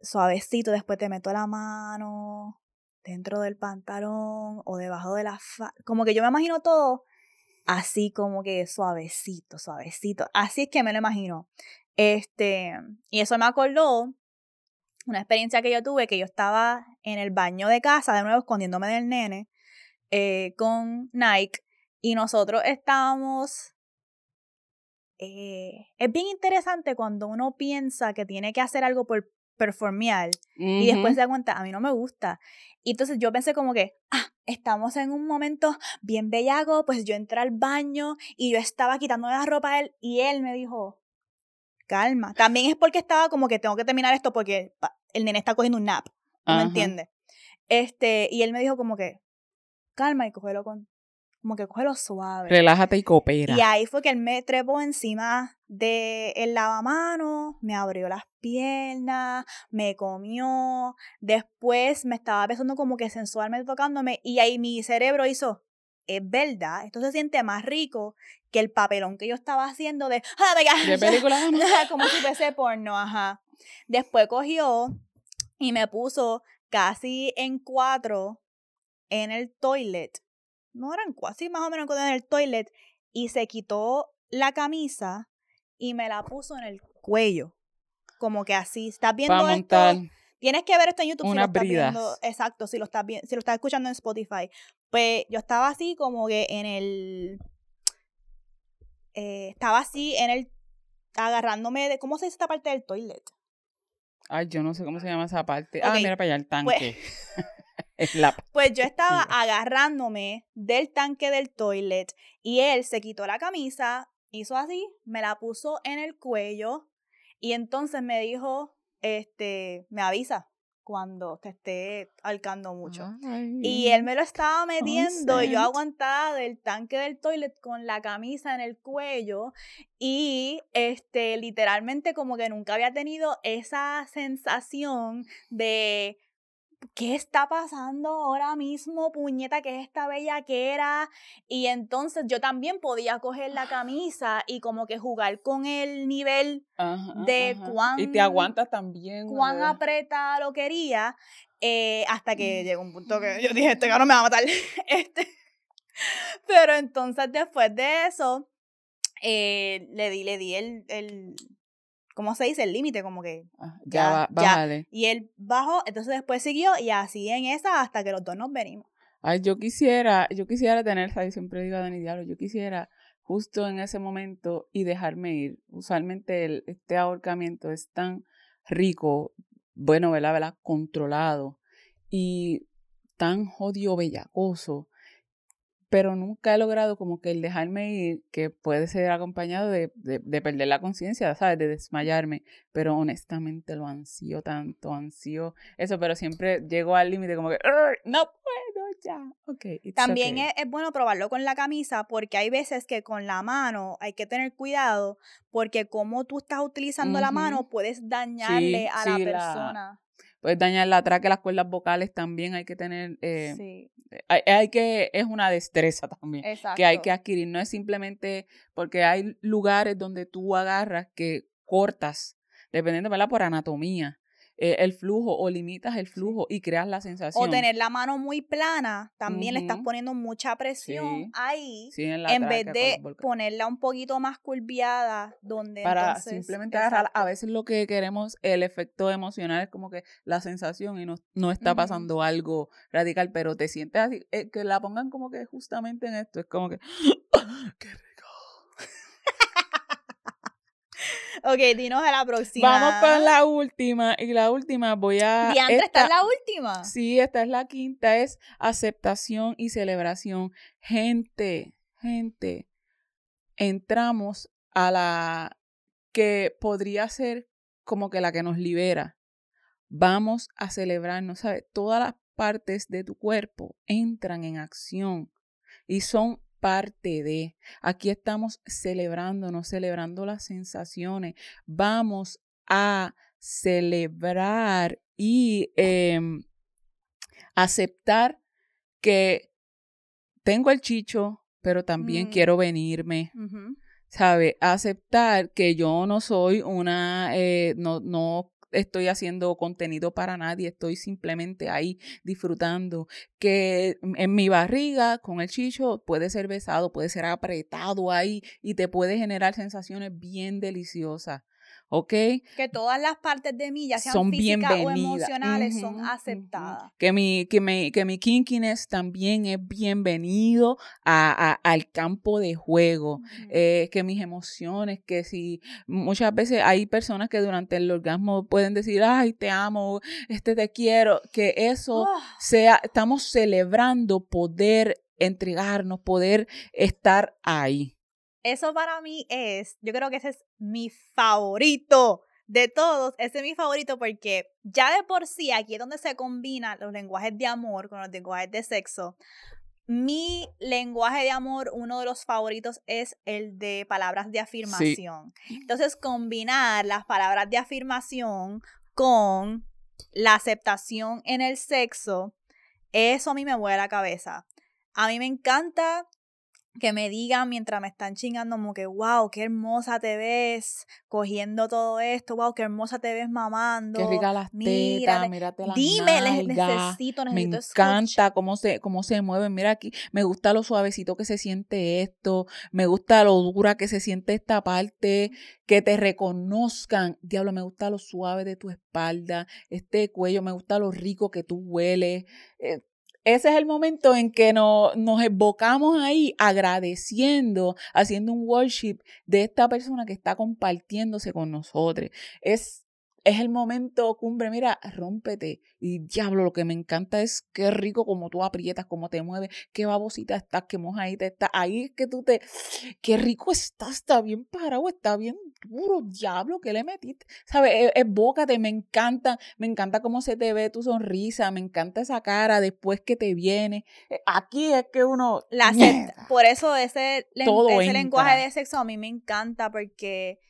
suavecito, después te meto la mano dentro del pantalón o debajo de la fa como que yo me imagino todo así como que suavecito, suavecito. Así es que me lo imagino. Este, y eso me acordó una experiencia que yo tuve, que yo estaba en el baño de casa, de nuevo escondiéndome del nene, eh, con Nike, y nosotros estábamos eh, es bien interesante cuando uno piensa que tiene que hacer algo por performear y después se da cuenta, a mí no me gusta. Y entonces yo pensé como que, ah, estamos en un momento bien bellago, pues yo entré al baño y yo estaba quitando la ropa a él y él me dijo, calma. También es porque estaba como que tengo que terminar esto porque el nene está cogiendo un nap, ¿no me entiendes? Este, y él me dijo como que, calma y cógelo con como que lo suave. Relájate y coopera. Y ahí fue que él me trepó encima del el lavamano, me abrió las piernas, me comió, después me estaba besando como que sensualmente tocándome y ahí mi cerebro hizo, es verdad, esto se siente más rico que el papelón que yo estaba haciendo de, ah, ¿De película? como si fuese porno, ajá. Después cogió y me puso casi en cuatro en el toilet no eran así más o menos en el toilet, y se quitó la camisa y me la puso en el cuello. Como que así, estás viendo esto. Tienes que ver esto en YouTube si lo estás viendo. Exacto, si lo estás viendo, si lo estás escuchando en Spotify. Pues yo estaba así como que en el. Eh, estaba así en el. agarrándome de. ¿Cómo se dice esta parte del toilet? Ay, yo no sé cómo se llama esa parte. Ah, mira para allá el pues Pues yo estaba agarrándome del tanque del toilet y él se quitó la camisa, hizo así, me la puso en el cuello y entonces me dijo, este, me avisa cuando te esté alcando mucho. y él me lo estaba metiendo y yo aguantaba del tanque del toilet con la camisa en el cuello y este literalmente como que nunca había tenido esa sensación de ¿qué está pasando ahora mismo, puñeta? ¿Qué es esta bella que era? Y entonces yo también podía coger la camisa y como que jugar con el nivel de cuán... Y te aguantas también. Cuán apretada lo quería, eh, hasta que llegó un punto que yo dije, este no me va a matar. este... Pero entonces después de eso, eh, le di, le di el, el ¿cómo se dice? El límite, como que ah, ya, ya, Y él bajó, entonces después siguió y así en esa hasta que los dos nos venimos. Ay, yo quisiera, yo quisiera tener, ¿sabes? siempre digo a Dani Diablo, yo quisiera justo en ese momento y dejarme ir. Usualmente el, este ahorcamiento es tan rico, bueno, ¿verdad? ¿verdad? Controlado y tan jodido bellacoso pero nunca he logrado como que el dejarme ir, que puede ser acompañado de, de, perder la conciencia, ¿sabes? De desmayarme, pero honestamente lo ansío tanto, ansío eso, pero siempre llego al límite como que, no puedo ya, ok. También Es, bueno probarlo con la camisa porque hay veces que con la mano hay que tener cuidado porque como tú estás utilizando la mano puedes dañarle a la persona puedes dañar la que las cuerdas vocales también hay que tener, eh, sí. hay, que, es una destreza también, que hay que adquirir, no es simplemente porque hay lugares donde tú agarras que cortas, dependiendo, ¿verdad? Por anatomía, eh, el flujo o limitas el flujo y creas la sensación. O tener la mano muy plana, también le estás poniendo mucha presión ahí en, vez de ponerla un poquito más curviada donde para simplemente agarrar a veces lo que queremos el efecto emocional es como que la sensación y no, no está pasando algo radical pero te sientes así eh, que la pongan como que justamente en esto es como que qué Ok, dinos a la próxima. Vamos con la última. Y la última voy a. Diandra, esta, es la última. Sí, esta es la quinta. Es aceptación y celebración. Gente, gente. Entramos a la que podría ser como que la que nos libera. Vamos a celebrarnos, ¿sabes? Todas las partes de tu cuerpo entran en acción y son parte de. Aquí estamos celebrándonos, celebrando las sensaciones. Vamos a celebrar y em, aceptar que tengo el chicho, pero también mm. quiero venirme. ¿Sabe? Aceptar que yo no soy una, eh, no, no estoy haciendo contenido para nadie, estoy simplemente ahí disfrutando. Que en mi barriga con el chicho puede ser besado, puede ser apretado ahí y te puede generar sensaciones bien deliciosas. ¿Ok? Que todas las partes de mí, ya sean son físicas o emocionales, son aceptadas. Que mi, que, mi, que mi kinkiness también es bienvenido a, al campo de juego. Eh, que mis emociones, que si muchas veces hay personas que durante el orgasmo pueden decir, ay, te amo, este te quiero, que eso ¡Ah! sea, estamos celebrando poder entregarnos, poder estar ahí. Eso para mí es, yo creo que ese es mi favorito de todos. Ese es mi favorito porque ya de por sí aquí es donde se combinan los lenguajes de amor con los lenguajes de sexo. Mi lenguaje de amor, uno de los favoritos es el de palabras de afirmación. Entonces, combinar las palabras de afirmación con la aceptación en el sexo, eso a mí me vuela la cabeza. A mí me encanta que me digan mientras me están chingando como que, wow, qué hermosa te ves cogiendo todo esto, wow, qué hermosa te ves mamando. Qué rica las tetas, mírate las Dime, necesito, necesito Me encanta cómo se, cómo se mueven, mira aquí, me gusta lo suavecito que se siente esto, me gusta lo dura que se siente esta parte, que te reconozcan, diablo, me gusta lo suave de tu espalda, este cuello, me gusta lo rico que tú hueles, eh, ese es el momento en que nos evocamos ahí agradeciendo, haciendo un worship de esta persona que está compartiéndose con nosotros. Es, es el momento cumbre, mira, rómpete. Y diablo, lo que me encanta es qué rico como tú aprietas, cómo te mueves, qué babosita estás, qué mojadita estás. Ahí es que tú te, qué rico estás, está bien parado, está bien duro, diablo, ¿qué le metiste? ¿Sabes? Evócate, me encanta, me encanta cómo se te ve tu sonrisa, me encanta esa cara después que te viene. Eh, aquí es que uno... La por eso ese, ese lenguaje de sexo a mí me encanta porque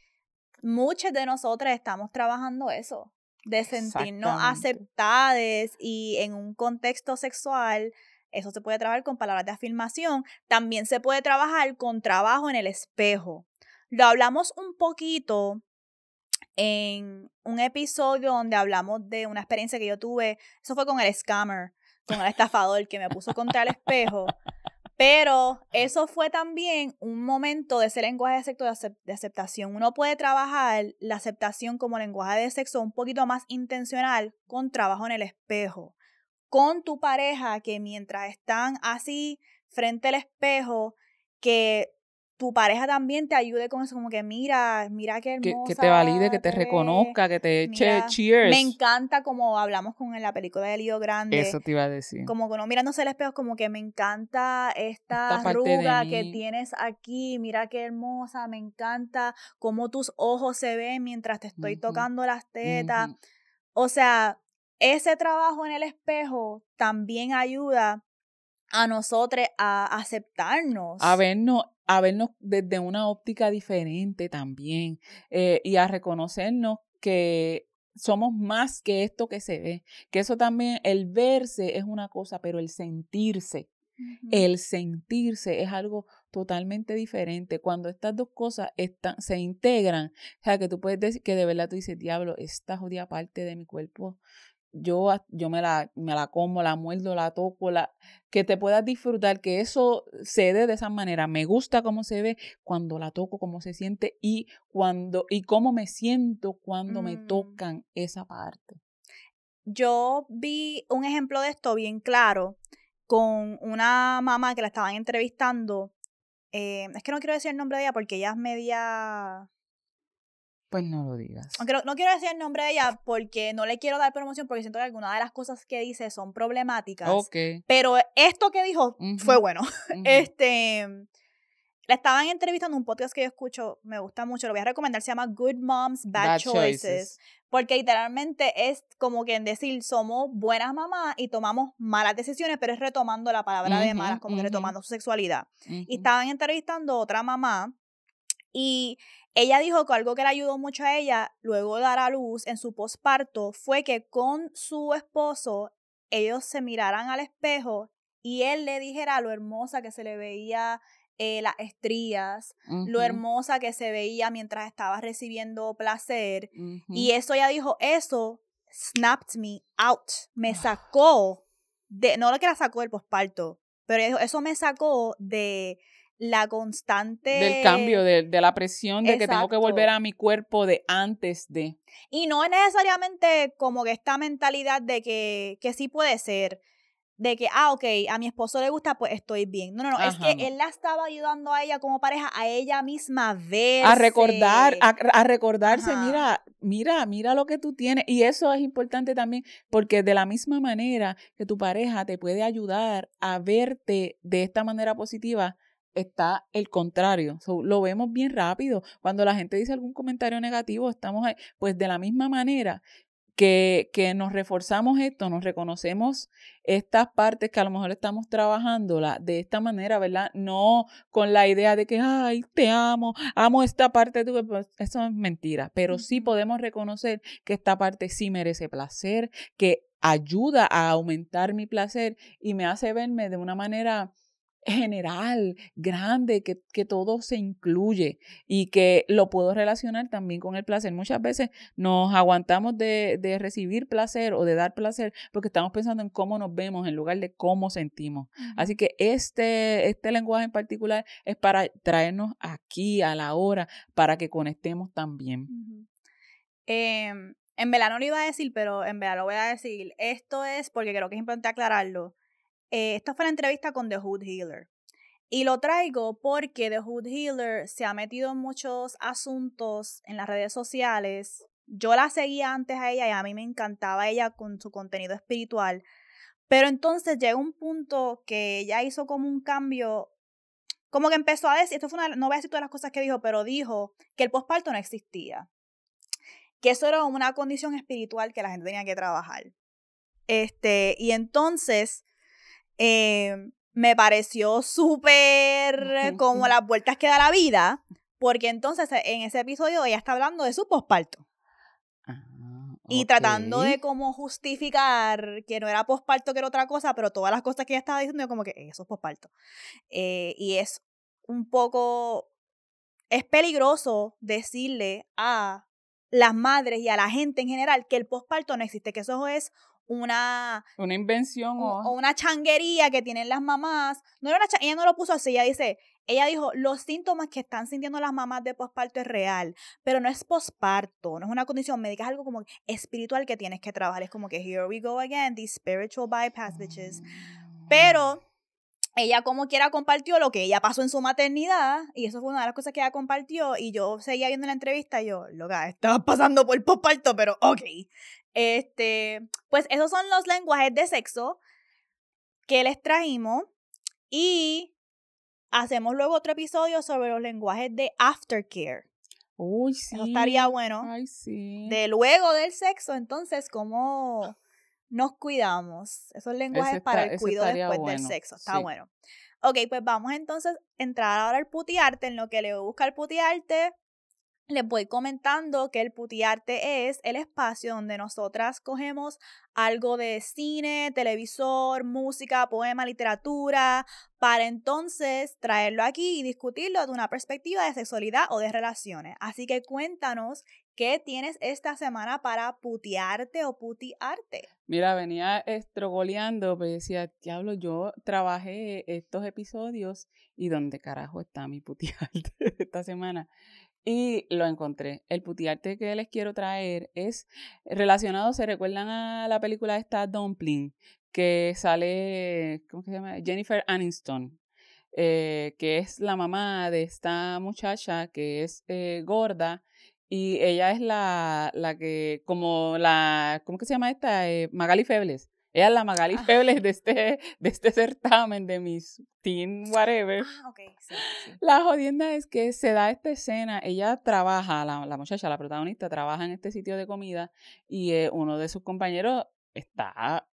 muchas de nosotras estamos trabajando eso, de sentirnos aceptadas y en un contexto sexual. Eso se puede trabajar con palabras de afirmación. También se puede trabajar con trabajo en el espejo. Lo hablamos un poquito en un episodio donde hablamos de una experiencia que yo tuve. Eso fue con el scammer, con el estafador que me puso contra el espejo. Pero eso fue también un momento de ese lenguaje de sexo de, aceptación. Uno puede trabajar la aceptación como lenguaje de sexo un poquito más intencional con trabajo en el espejo. Con tu pareja que mientras están así frente al espejo, que tu pareja también te ayude con eso, como que mira, mira qué hermosa. Que, te valide, que te, reconozca, que te eche cheers. Me encanta como hablamos con en la película de Lío Grande. Eso te iba a decir. Como que no mirándose el espejo, como que me encanta esta, arruga que tienes aquí, mira qué hermosa, me encanta cómo tus ojos se ven mientras te estoy tocando las tetas. O sea, ese trabajo en el espejo también ayuda a nosotros a aceptarnos. A vernos a vernos desde una óptica diferente también eh, y a reconocernos que somos más que esto que se ve, que eso también, el verse es una cosa, pero el sentirse El sentirse es algo totalmente diferente. Cuando estas dos cosas están, se integran, o sea, que tú puedes decir que de verdad tú dices, diablo, esta jodida parte de mi cuerpo yo, yo me, la, me la como, la muerdo, la toco, la, que te puedas disfrutar, que eso se dé de esa manera. Me gusta cómo se ve cuando la toco, cómo se siente y, cuando, y cómo me siento cuando me mm. tocan esa parte. Yo vi un ejemplo de esto bien claro con una mamá que la estaban entrevistando. Eh, es que no quiero decir el nombre de ella porque ella es media pues no lo digas. Aunque no, quiero decir el nombre de ella porque no le quiero dar promoción porque siento que algunas de las cosas que dice son problemáticas. Ok. Pero esto que dijo fue bueno. Este. La estaban entrevistando en un podcast que yo escucho, me gusta mucho, lo voy a recomendar, se llama Good Moms, Bad, Choices, porque literalmente es como que en decir, somos buenas mamás y tomamos malas decisiones, pero es retomando la palabra de malas, como que retomando su sexualidad. Y estaban entrevistando otra mamá y ella dijo que algo que le ayudó mucho a ella luego de dar a luz en su posparto fue que con su esposo ellos se miraran al espejo y él le dijera lo hermosa que se le veía eh, las estrías, lo hermosa que se veía mientras estaba recibiendo placer. Y eso ella dijo, eso snapped me out, me sacó de, no lo que la sacó del posparto, pero eso me sacó de la constante... Del cambio, de, la presión de que tengo que volver a mi cuerpo de antes de... Y no es necesariamente como que esta mentalidad de que, que sí puede ser, de que, ah, ok, a mi esposo le gusta, pues estoy bien. No, no, no, es que él la estaba ayudando a ella como pareja, a ella misma ver. A recordar, a, recordarse, mira, mira, mira lo que tú tienes. Y eso es importante también, porque de la misma manera que tu pareja te puede ayudar a verte de esta manera positiva, está el contrario. lo vemos bien rápido. Cuando la gente dice algún comentario negativo, estamos ahí. Pues de la misma manera que, que nos reforzamos esto, nos reconocemos estas partes que a lo mejor estamos trabajando de esta manera, ¿verdad? No con la idea de que, ay, te amo, amo esta parte de tu... Pues, eso es mentira, pero sí podemos reconocer que esta parte sí merece placer, que ayuda a aumentar mi placer y me hace verme de una manera general, grande, que, que, todo se incluye y que lo puedo relacionar también con el placer. Muchas veces nos aguantamos de, de, recibir placer o de dar placer porque estamos pensando en cómo nos vemos en lugar de cómo sentimos. Así que este, este lenguaje en particular es para traernos aquí a la hora para que conectemos también. Em, en verdad no lo iba a decir, pero en verdad lo voy a decir. Esto es porque creo que es importante aclararlo eh, esta fue la entrevista con The Hood Healer. Y lo traigo porque The Hood Healer se ha metido en muchos asuntos en las redes sociales. Yo la seguía antes a ella y a mí me encantaba ella con su contenido espiritual. Pero entonces llega un punto que ella hizo como un cambio, como que empezó a decir, esto fue una, no voy a decir todas las cosas que dijo, pero dijo que el posparto no existía. Que eso era una condición espiritual que la gente tenía que trabajar. Este, y entonces Em, me pareció súper como las vueltas que da la vida, porque entonces e, en ese episodio ella está hablando de su posparto. Ah, y tratando de como justificar que no era posparto, que era otra cosa, pero todas las cosas que ella estaba diciendo, como que eso es posparto. Eh, y es un poco, es peligroso decirle a las madres y a la gente en general que el posparto no existe, que eso es una... Una invención o... una changuería que tienen las mamás. No era una ella no lo puso así, ella dice, ella dijo, los síntomas que están sintiendo las mamás de posparto es real, pero no es posparto, no es una condición médica, es algo como espiritual que tienes que trabajar. Es como que here we go again, these spiritual bypass bitches. Pero mm. Ella como quiera compartió lo que ella pasó en su maternidad y eso fue una de las cosas que ella compartió y yo seguía viendo la entrevista y yo, loca, estaba pasando por posparto, pero ok. Este, pues esos son los lenguajes de sexo que les traímos y hacemos luego otro episodio sobre los lenguajes de aftercare. Uy, sí. Eso estaría bueno. Ay, sí. De luego del sexo, entonces, ¿cómo nos cuidamos? Esos lenguajes para el cuidado después del sexo. Está bueno. Ok, pues vamos entonces a entrar ahora al putearte, en lo que le busca el putearte. les voy comentando que el Putiarte es el espacio donde nosotras cogemos algo de cine, televisor, música, poema, literatura, para entonces traerlo aquí y discutirlo de una perspectiva de sexualidad o de relaciones. Así que cuéntanos qué tienes esta semana para putearte o putiarte. Mira, venía estrogoleando, pero decía, diablo, yo trabajé estos episodios y ¿dónde carajo está mi putiarte esta semana? y lo encontré. El putiarte que les quiero traer es relacionado, ¿se recuerdan a la película esta Dumpling? Que sale, ¿cómo se llama? Jennifer Aniston, eh, que es la mamá de esta muchacha que es eh, gorda y ella es la, la que, como la, ¿cómo que se llama esta? Eh, Magali Febles. Ella es la Magali ah. Febles de este, de este certamen de mis teen whatever. Ah, okay. sí, La jodienda es que se da esta escena, ella trabaja, la, la muchacha, la protagonista, trabaja en este sitio de comida y eh, uno de sus compañeros está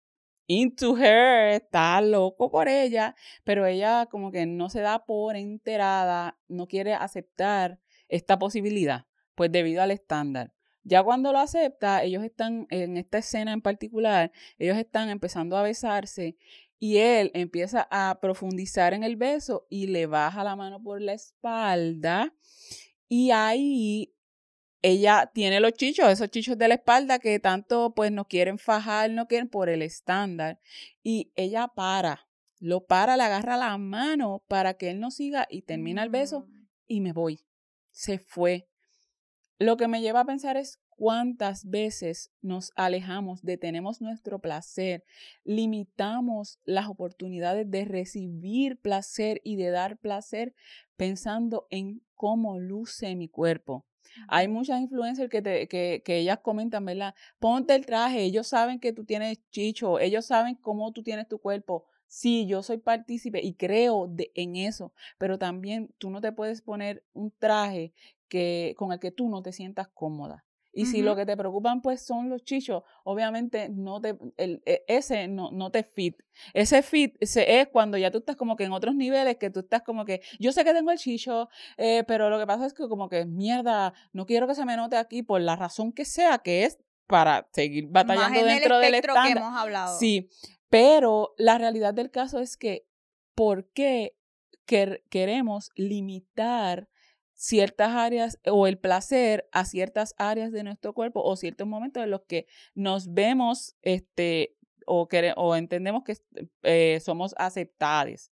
into her, está loco por ella, pero ella como que no se da por enterada, no quiere aceptar esta posibilidad, pues debido al estándar. Ya cuando lo acepta, ellos están en esta escena en particular, ellos están empezando a besarse y él empieza a profundizar en el beso y le baja la mano por la espalda y ahí ella tiene los chichos, esos chichos de la espalda que tanto pues no quieren fajar, no quieren por el estándar y ella para, lo para, le agarra la mano para que él no siga y termina el beso mm. y me voy. Se fue. Lo que me lleva a pensar es cuántas veces nos alejamos, detenemos nuestro placer, limitamos las oportunidades de recibir placer y de dar placer pensando en cómo luce mi cuerpo. Hay muchas influencers que, te, que, que, ellas comentan, ¿verdad? Ponte el traje, ellos saben que tú tienes chicho, ellos saben cómo tú tienes tu cuerpo. Sí, yo soy partícipe y creo de, en eso, pero también tú no te puedes poner un traje que, con el que tú no te sientas cómoda. Y si lo que te preocupan pues son los chichos, obviamente no te, el, e, ese no, no te fit. Ese fit es cuando ya tú estás como que en otros niveles, que tú estás como que, yo sé que tengo el chicho, eh, pero lo que pasa es que como que, mierda, no quiero que se me note aquí por la razón que sea, que es para seguir batallando dentro del estándar. que hemos hablado. Sí, pero la realidad del caso es que, ¿por qué queremos limitar ciertas áreas o el placer a ciertas áreas de nuestro cuerpo o ciertos momentos en los que nos vemos este, o, o entendemos que eh, somos aceptados.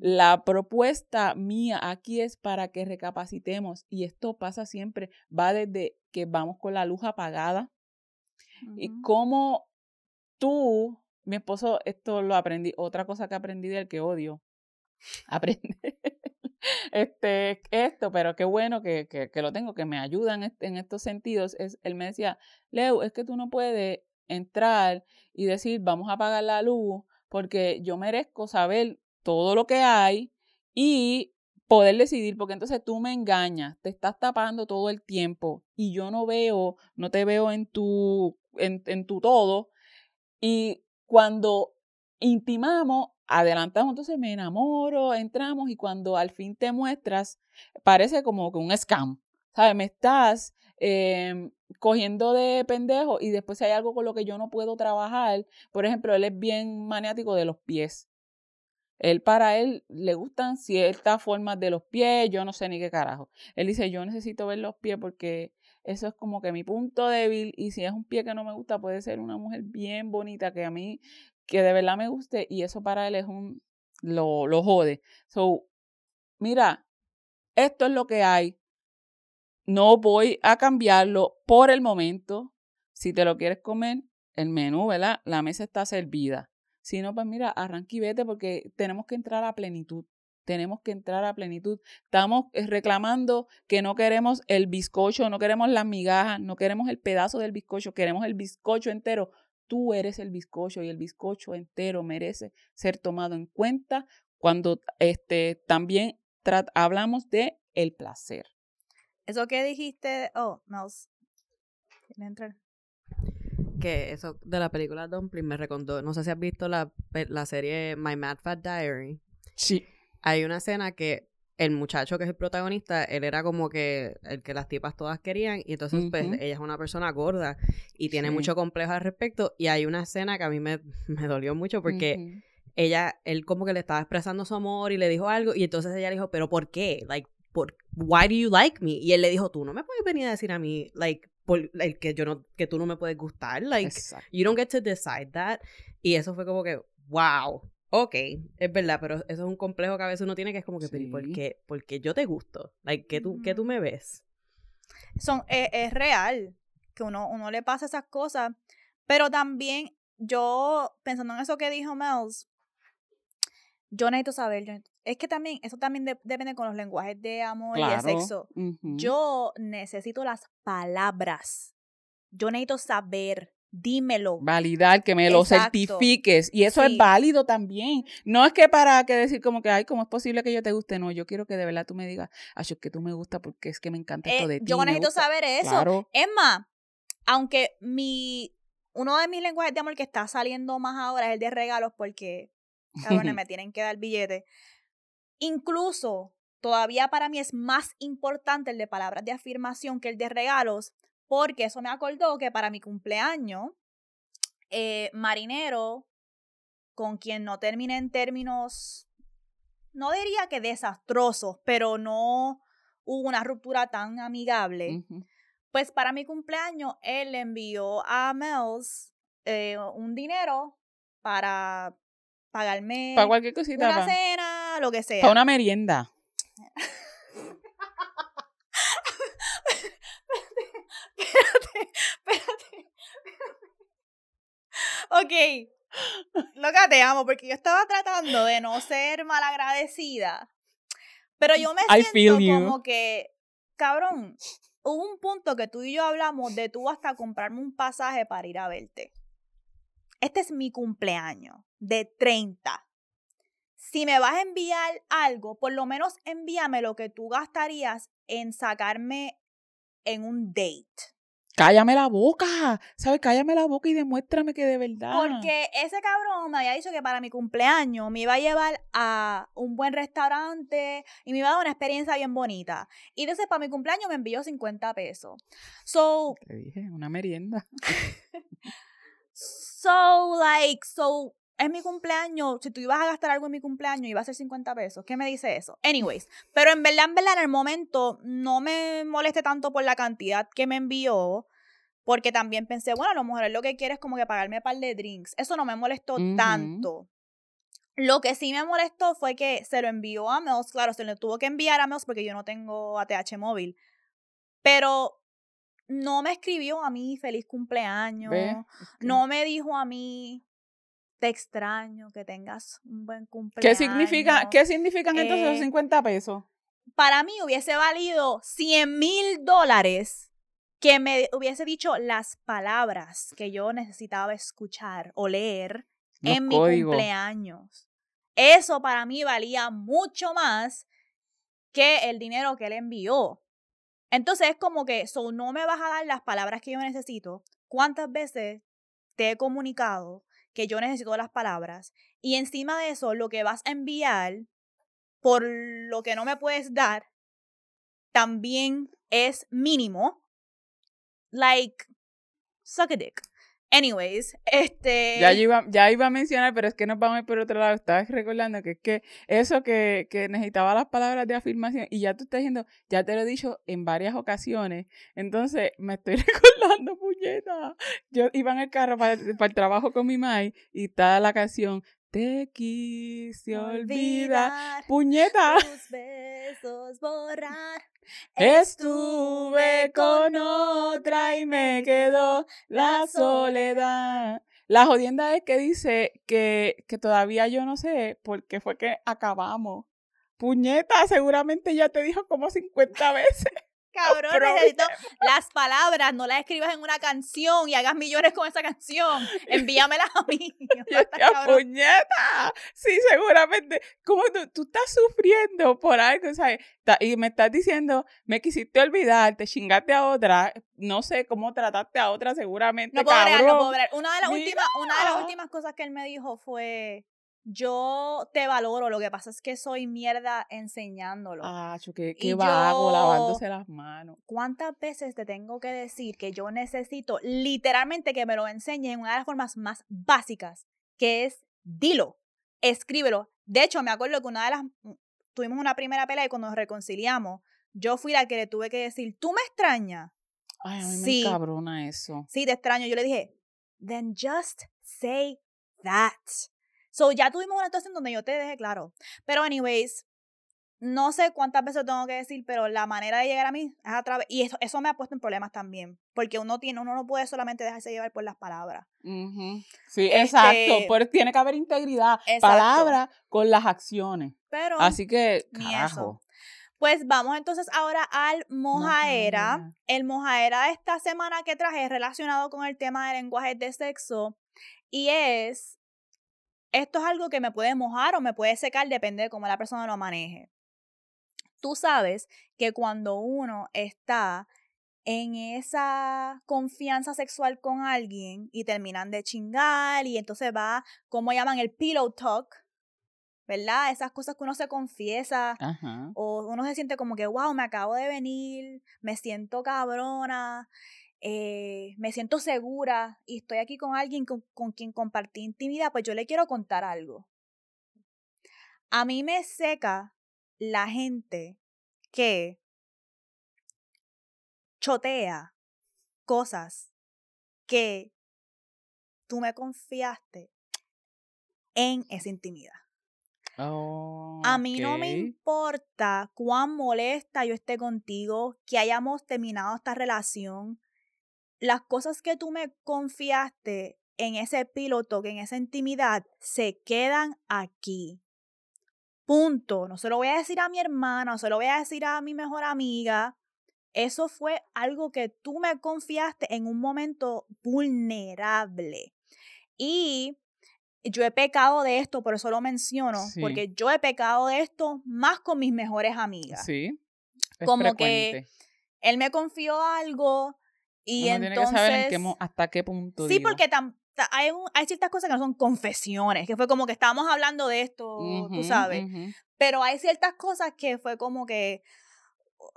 La propuesta mía aquí es para que recapacitemos y esto pasa siempre, va desde que vamos con la luz apagada y cómo tú, mi esposo, esto lo aprendí, otra cosa que aprendí del que odio, aprende este, esto, pero qué bueno que, que, lo tengo, que me ayudan en, estos sentidos. Es, él me decía, Leo, es que tú no puedes entrar y decir, vamos a apagar la luz, porque yo merezco saber todo lo que hay y poder decidir, porque entonces tú me engañas, te estás tapando todo el tiempo y yo no veo, no te veo en tu, en, en tu todo. Y cuando intimamos, adelantamos, entonces me enamoro, entramos y cuando al fin te muestras, parece como que un scam, ¿sabes? Me estás em, cogiendo de pendejo y después hay algo con lo que yo no puedo trabajar, por ejemplo, él es bien maniático de los pies. Él para él le gustan ciertas formas de los pies, yo no sé ni qué carajo. Él dice, yo necesito ver los pies porque eso es como que mi punto débil y si es un pie que no me gusta puede ser una mujer bien bonita que a mí que de verdad me guste y eso para él es un, lo, lo jode. So, mira, esto es lo que hay. No voy a cambiarlo por el momento. Si te lo quieres comer, el menú, ¿verdad? La mesa está servida. Si no, pues mira, arranque y vete porque tenemos que entrar a plenitud. Tenemos que entrar a plenitud. Estamos eh, reclamando que no queremos el bizcocho, no queremos las migajas, no queremos el pedazo del bizcocho, queremos el bizcocho entero tú eres el bizcocho y el bizcocho entero merece ser tomado en cuenta cuando este, también hablamos de el placer. Eso que dijiste, oh, Mouse, entrar? Que eso de la película Dumpling me recordó, no sé si has visto la, la serie My Mad Fat Diary. Sí. Hay una escena que el muchacho que es el protagonista, él era como que el que las tipas todas querían y entonces pues ella es una persona gorda y tiene mucho complejo al respecto y hay una escena que a mí me, me dolió mucho porque ella, él como que le estaba expresando su amor y le dijo algo y entonces ella le dijo, pero ¿por qué? Like, por, why do you like me? Y él le dijo, tú no me puedes venir a decir a mí, like, por, el que yo no, que tú no me puedes gustar, like, you don't get to decide that. Y eso fue como que, wow, ok, es verdad, pero eso es un complejo que a veces uno tiene que es como que, ¿por qué? Porque yo te gusto, like, que tú, que tú me ves. Son, e, es, real que uno, uno le pasa esas cosas, pero también yo, pensando en eso que dijo Mels, yo necesito saber, es que también, eso también depende con los lenguajes de amor y de sexo. Yo necesito las palabras. Yo necesito saber, dímelo. Validar, que me lo certifiques. Y eso es válido también. No es que para que decir como que, ay, ¿cómo es posible que yo te guste? No, yo quiero que de verdad tú me digas, ay, es que tú me gusta porque es que me encanta esto eh, de ti. Yo necesito saber eso. Es más, aunque mi, uno de mis lenguajes de amor que está saliendo más ahora es el de regalos porque cabrones, me tienen que dar billete. Incluso, todavía para mí es más importante el de palabras de afirmación que el de regalos, porque eso me acordó que para mi cumpleaños, eh, Marinero, con quien no terminé en términos, no diría que desastrosos, pero no hubo una ruptura tan amigable. Pues para mi cumpleaños, él envió a Mels eh, un dinero para pagarme para cualquier cosita. Una cena, lo que sea. Para una merienda. espérate, espérate, Ok. Loca, te amo, porque yo estaba tratando de no ser malagradecida. Pero yo me siento como que, cabrón, hubo un punto que tú y yo hablamos de tú hasta comprarme un pasaje para ir a verte este es mi cumpleaños de 30. Si me vas a enviar algo, por lo menos envíame lo que tú gastarías en sacarme en un date. Cállame la boca, ¿sabes? Cállame la boca y demuéstrame que de verdad. Porque ese cabrón me había dicho que para mi cumpleaños me iba a llevar a un buen restaurante y me iba a dar una experiencia bien bonita. Y entonces para mi cumpleaños me envió 50 pesos. So. Te dije, una merienda. So, like, so, es mi cumpleaños. Si tú ibas a gastar algo en mi cumpleaños, iba a ser 50 pesos. ¿Qué me dice eso? Anyways, pero en verdad, en verdad, en el momento no me molesté tanto por la cantidad que me envió. Porque también pensé, bueno, a lo mejor lo que quiere es como que pagarme un par de drinks. Eso no me molestó tanto. Lo que sí me molestó fue que se lo envió a Mels. Claro, se lo tuvo que enviar a Mels porque yo no tengo ATH móvil. Pero no me escribió a mí feliz cumpleaños, no me dijo a mí te extraño, que tengas un buen cumpleaños. ¿Qué, significa, ¿qué significan entonces los 50 eh, pesos? Para mí hubiese valido 100 mil dólares que me hubiese dicho las palabras que yo necesitaba escuchar o leer en mi cumpleaños. Eso para mí valía mucho más que el dinero que él envió. Entonces es como que, so, no me vas a dar las palabras que yo necesito. ¿Cuántas veces te he comunicado que yo necesito las palabras? Y encima de eso, lo que vas a enviar por lo que no me puedes dar, también es mínimo. Like, suck a dick. Anyways, este... Ya iba, ya iba a mencionar, pero es que nos vamos a ir por otro lado. Estabas recordando que es que eso que, que necesitaba las palabras de afirmación y ya tú estás diciendo, ya te lo he dicho en varias ocasiones. Entonces, me estoy recordando, puñeta. Yo iba en el carro para, para el trabajo con mi mai y está la canción te quise olvidar, puñeta. Tus besos borrar. Estuve con otra y me quedó la soledad. La jodienda es que dice que, que todavía yo no sé por qué fue que acabamos. Puñeta, seguramente ya te dijo como 50 veces. Cabrón, necesito las palabras, no las escribas en una canción y hagas millones con esa canción. Envíamelas a mí. puñeta! Sí, seguramente. Como tú, tú, estás sufriendo por algo, ¿sabes? Y me estás diciendo, me quisiste olvidar, te chingaste a otra, no sé cómo trataste a otra seguramente, no puedo no puedo Una de, las últimas, una de las últimas cosas que él me dijo fue, yo te valoro, lo que pasa es que soy mierda enseñándolo. Ah, qué, qué vago, lavándose las manos. ¿Cuántas veces te tengo que decir que yo necesito literalmente que me lo enseñes en una de las formas más básicas, que es dilo, escríbelo. De hecho, me acuerdo que una de las, mm, tuvimos una primera pelea y cuando nos reconciliamos, yo fui la que le tuve que decir, ¿tú me extrañas? Ay, a mí sí. me cabrona eso. Sí, te extraño. Yo le dije, then just say that. So ya tuvimos una situación donde yo te dejé claro. Pero anyways, no sé cuántas veces tengo que decir, pero la manera de llegar a mí es a través, y eso, eso me ha puesto en problemas también, porque uno tiene, uno no puede solamente dejarse llevar por las palabras. Sí, exacto, este pero tiene que haber integridad, palabra con las acciones. Pero, Así que, carajo. Pues vamos entonces ahora al mojaera. El mojaera de esta semana que traje es relacionado con el tema de lenguajes de sexo y es esto es algo que me puede mojar o me puede secar, depende de cómo la persona lo maneje. Tú sabes que cuando uno está en esa confianza sexual con alguien y terminan de chingar y entonces va, como llaman el pillow talk, ¿verdad? Esas cosas que uno se confiesa o uno se siente como que, wow, me acabo de venir, me siento cabrona, eh, me siento segura y estoy aquí con alguien con, quien compartí intimidad, pues yo le quiero contar algo. A mí me seca la gente que chotea cosas que tú me confiaste en esa intimidad. a mí no me importa cuán molesta yo esté contigo, que hayamos terminado esta relación, las cosas que tú me confiaste en ese piloto, en esa intimidad, se quedan aquí. Punto. No se lo voy a decir a mi hermana, no se lo voy a decir a mi mejor amiga. Eso fue algo que tú me confiaste en un momento vulnerable. Y yo he pecado de esto, por eso lo menciono, porque yo he pecado de esto más con mis mejores amigas. Sí. Como que él me confió algo, y entonces, tiene que saber hasta qué punto. Sí, porque hay, hay ciertas cosas que no son confesiones, que fue como que estábamos hablando de esto, tú sabes. Pero hay ciertas cosas que fue como que,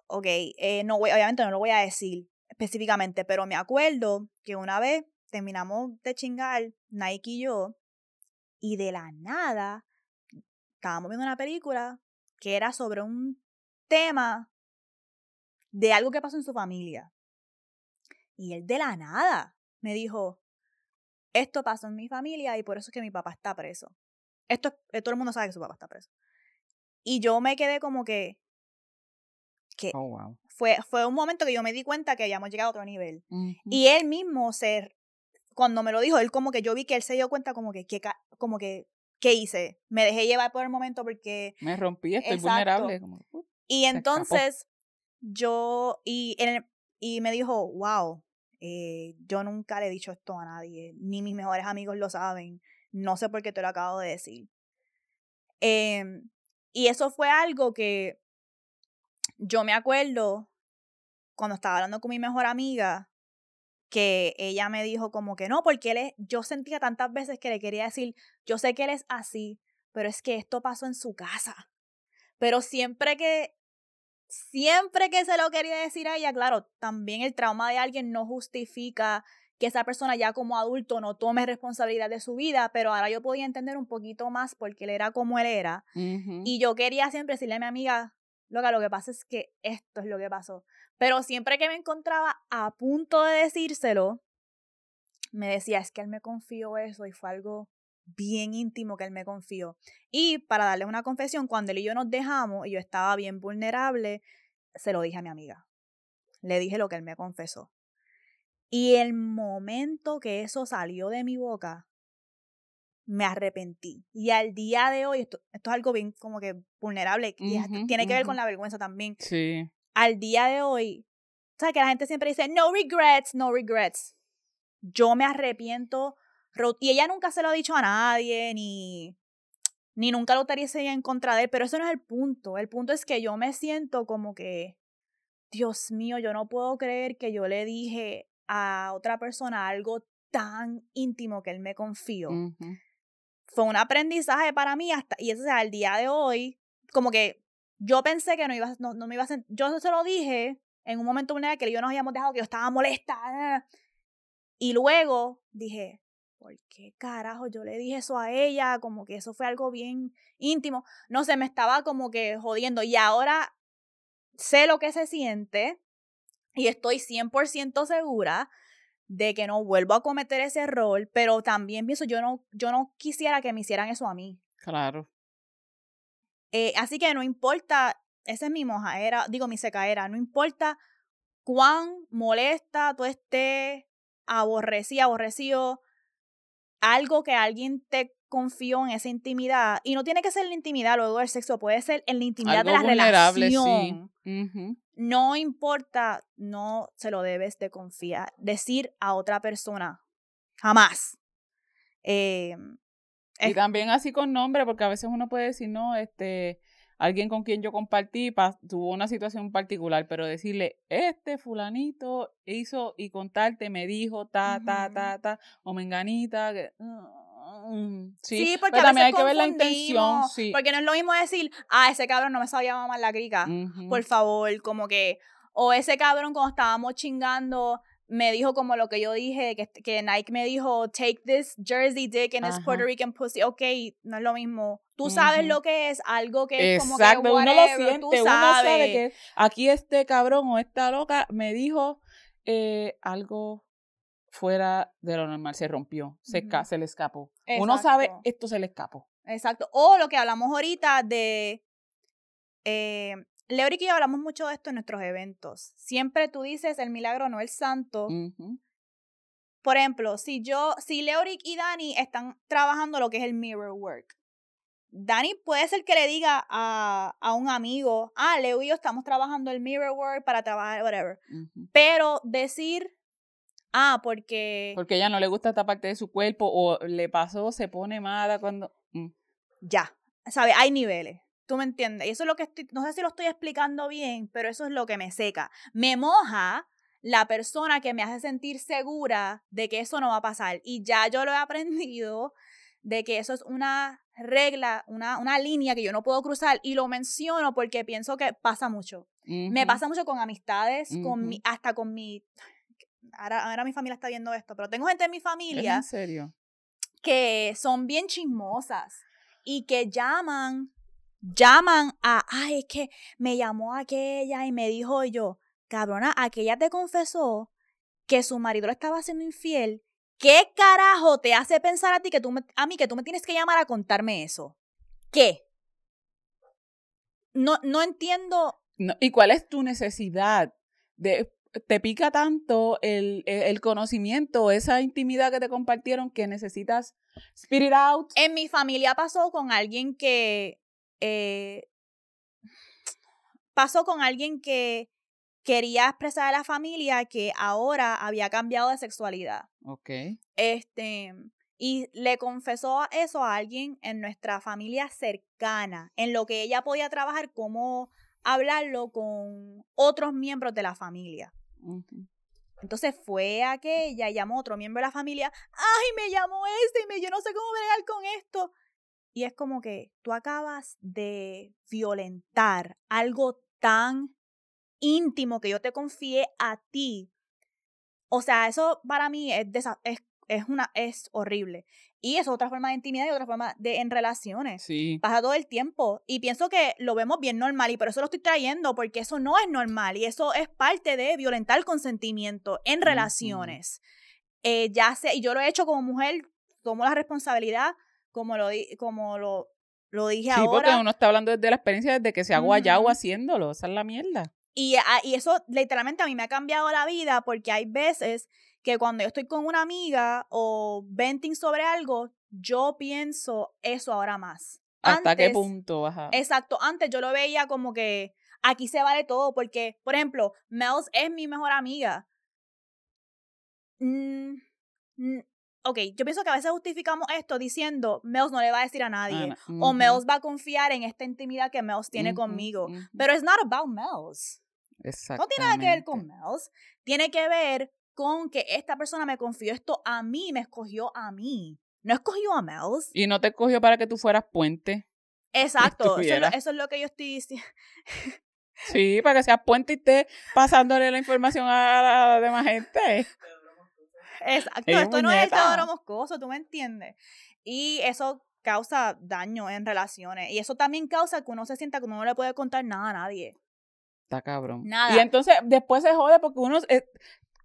ok, eh, no voy, obviamente no lo voy a decir específicamente, pero me acuerdo que una vez terminamos de chingar, Nike y yo, y de la nada estábamos viendo una película que era sobre un tema de algo que pasó en su familia. Y él de la nada me dijo, esto pasó en mi familia y por eso es que mi papá está preso. Esto, eh, todo el mundo sabe que su papá está preso. Y yo me quedé como que, que oh, fue, fue un momento que yo me di cuenta que habíamos llegado a otro nivel. Y él mismo se, cuando me lo dijo, él como que yo vi que él se dio cuenta como que, que como que, ¿qué hice? Me dejé llevar por el momento porque... Me rompí, estoy vulnerable. y entonces yo, y, en y me dijo, wow, eh, yo nunca le he dicho esto a nadie, ni mis mejores amigos lo saben, no sé por qué te lo acabo de decir. Em, y eso fue algo que yo me acuerdo cuando estaba hablando con mi mejor amiga, que ella me dijo como que no, porque él yo sentía tantas veces que le quería decir, yo sé que él es así, pero es que esto pasó en su casa. Pero siempre que siempre que se lo quería decir a ella, claro, también el trauma de alguien no justifica que esa persona ya como adulto no tome responsabilidad de su vida, pero ahora yo podía entender un poquito más porque él era como él era. Y yo quería siempre decirle a mi amiga, loca, lo que pasa es que esto es lo que pasó. Pero siempre que me encontraba a punto de decírselo, me decía, es que él me confió eso y fue algo bien íntimo que él me confió. Y para darle una confesión, cuando él y yo nos dejamos y yo estaba bien vulnerable, se lo dije a mi amiga. Le dije lo que él me confesó. Y el momento que eso salió de mi boca, me arrepentí. Y al día de hoy, esto, es algo bien como que vulnerable, y tiene que ver con la vergüenza también. Sí. Al día de hoy, ¿sabes que la gente siempre dice, no regrets, no regrets? Yo me arrepiento y ella nunca se lo ha dicho a nadie, ni, ni nunca lo estaría en contra de él, pero eso no es el punto. El punto es que yo me siento como que, Dios mío, yo no puedo creer que yo le dije a otra persona algo tan íntimo que él me confió. fue un aprendizaje para mí hasta, y ese al día de hoy, como que yo pensé que no, iba, no, no me iba a sentir, yo se lo dije en un momento una que yo nos habíamos dejado, que yo estaba molesta, y luego dije, ¿por qué carajo yo le dije eso a ella? Como que eso fue algo bien íntimo. No sé, me estaba como que jodiendo. Y ahora sé lo que se siente y estoy 100% segura de que no vuelvo a cometer ese error, pero también pienso, yo no, yo no quisiera que me hicieran eso a mí. Claro. Eh, así que no importa, esa es mi mojaera, digo mi secaera, no importa cuán molesta tú estés, aborrecida, aborrecido, algo que alguien te confió en esa intimidad, y no tiene que ser la intimidad luego del sexo, puede ser en la intimidad de la relación. No importa, no se lo debes de confiar, decir a otra persona, jamás. Em, y también así con nombre, porque a veces uno puede decir, no, este, alguien con quien yo compartí tuvo una situación particular, pero decirle, este fulanito hizo y contarte, me dijo, ta, ta, ta, ta, o menganita, que, mm, sí, porque también hay que ver la intención. Sí. Porque no es lo mismo decir, ah, ese cabrón no me sabía mamar la crica. Por favor, como que, o ese cabrón cuando estábamos chingando me dijo como lo que yo dije, que, que Nike me dijo, take this Jersey dick and it's Puerto Rican pussy. Ok, no es lo mismo. Tú sabes lo que es algo que es como que whatever, uno lo siente, uno sabe que aquí este cabrón o esta loca me dijo eh, algo fuera de lo normal, se rompió, se, se le escapó. Uno sabe, esto se le escapó. Exacto. O lo que hablamos ahorita de eh, Leoric y yo hablamos mucho de esto en nuestros eventos. Siempre tú dices el milagro, no el santo. Por ejemplo, si yo, si Leoric y Dani están trabajando lo que es el mirror work, Dani puede ser que le diga a, a un amigo, ah, Leo y yo estamos trabajando el mirror work para trabajar, whatever. Pero decir, ah, porque... Porque ella no le gusta esta parte de su cuerpo o le pasó, se pone mala cuando... Mm. Ya, ¿sabes? Hay niveles. ¿Tú me entiendes? Y eso es lo que estoy, no sé si lo estoy explicando bien, pero eso es lo que me seca. Me moja la persona que me hace sentir segura de que eso no va a pasar. Y ya yo lo he aprendido de que eso es una regla, una, una línea que yo no puedo cruzar. Y lo menciono porque pienso que pasa mucho. Me pasa mucho con amistades, con mi, hasta con mi... Ahora, ahora mi familia está viendo esto, pero tengo gente en mi familia. ¿En serio? Que son bien chismosas y que llaman llaman a, ay, es que me llamó aquella y me dijo yo, cabrona, aquella te confesó que su marido le estaba haciendo infiel. ¿Qué carajo te hace pensar a ti que tú a mí que tú me tienes que llamar a contarme eso? ¿Qué? No, no entiendo. ¿Y cuál es tu necesidad? De, ¿Te pica tanto el, el, conocimiento, esa intimidad que te compartieron que necesitas spirit out? En mi familia pasó con alguien que eh, pasó con alguien que quería expresar a la familia que ahora había cambiado de sexualidad. Ok. Este, y le confesó eso a alguien en nuestra familia cercana, en lo que ella podía trabajar, cómo hablarlo con otros miembros de la familia. Entonces fue aquella, llamó a otro miembro de la familia, ay, me llamó este y me, yo no sé cómo bregar con esto. Y es como que tú acabas de violentar algo tan íntimo que yo te confié a ti. O sea, eso para mí es, es, es, una, es horrible. Y es otra forma de intimidad y otra forma de en relaciones. Sí. Pasa todo el tiempo. Y pienso que lo vemos bien normal y por eso lo estoy trayendo, porque eso no es normal y eso es parte de violentar el consentimiento en relaciones. Eh, ya sé, y yo lo he hecho como mujer, tomo la responsabilidad como lo, como lo, lo dije ahora. Sí, porque uno está hablando desde la experiencia desde que se ha guayado haciéndolo, esa es la mierda. Y, ah, y eso literalmente a mí me ha cambiado la vida porque hay veces que cuando yo estoy con una amiga o venting sobre algo, yo pienso eso ahora más. ¿Hasta qué punto? Ajá. Exacto, antes yo lo veía como que aquí se vale todo porque, por ejemplo, Mels es mi mejor amiga. Mm, ok, yo pienso que a veces justificamos esto diciendo, Mels no le va a decir a nadie, o Mels va a confiar en esta intimidad que Mels tiene conmigo, pero it's not about Mels. No tiene nada que ver con Mels, tiene que ver con que esta persona me confió esto a mí, me escogió a mí. no escogió a Mels. Y no te escogió para que tú fueras puente. Exacto, eso es, lo, que yo estoy diciendo. Sí, para que seas puente y estés pasándole la información a la demás gente. Exacto, esto no es el Teodoro Moscoso, tú me entiendes. Y eso causa daño en relaciones. Y eso también causa que uno se sienta que uno no le puede contar nada a nadie. Está cabrón. Nada. Y entonces después se jode porque uno, eh,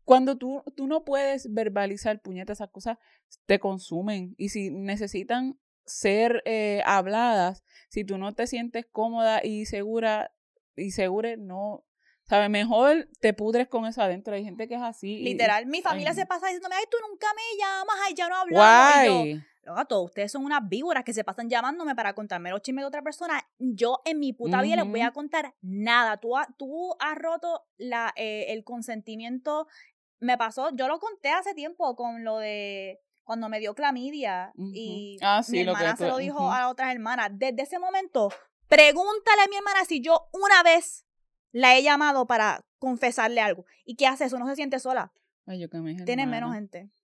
cuando tú, tú no puedes verbalizar, puñetas, esas cosas te consumen. Y si necesitan ser eh, habladas, si tú no te sientes cómoda y segura, y segura, no, ¿Sabes? Mejor te pudres con eso adentro. Hay gente que es así. Literal. mi familia se pasa diciéndome, ay, tú nunca me llamas, ay, ya no hablamos. Guay. todos ustedes son unas víboras que se pasan llamándome para contarme los chismes de otra persona. Yo en mi puta vida les voy a contar nada. Tú, tú has roto la, eh, el consentimiento. Me pasó, yo lo conté hace tiempo con lo de cuando me dio clamidia y ah, mi hermana se lo dijo a otras hermanas. Desde ese momento, pregúntale a mi hermana si yo una vez la he llamado para confesarle algo. ¿Y qué hace eso? No se siente sola. Ay, yo que me Tiene menos gente.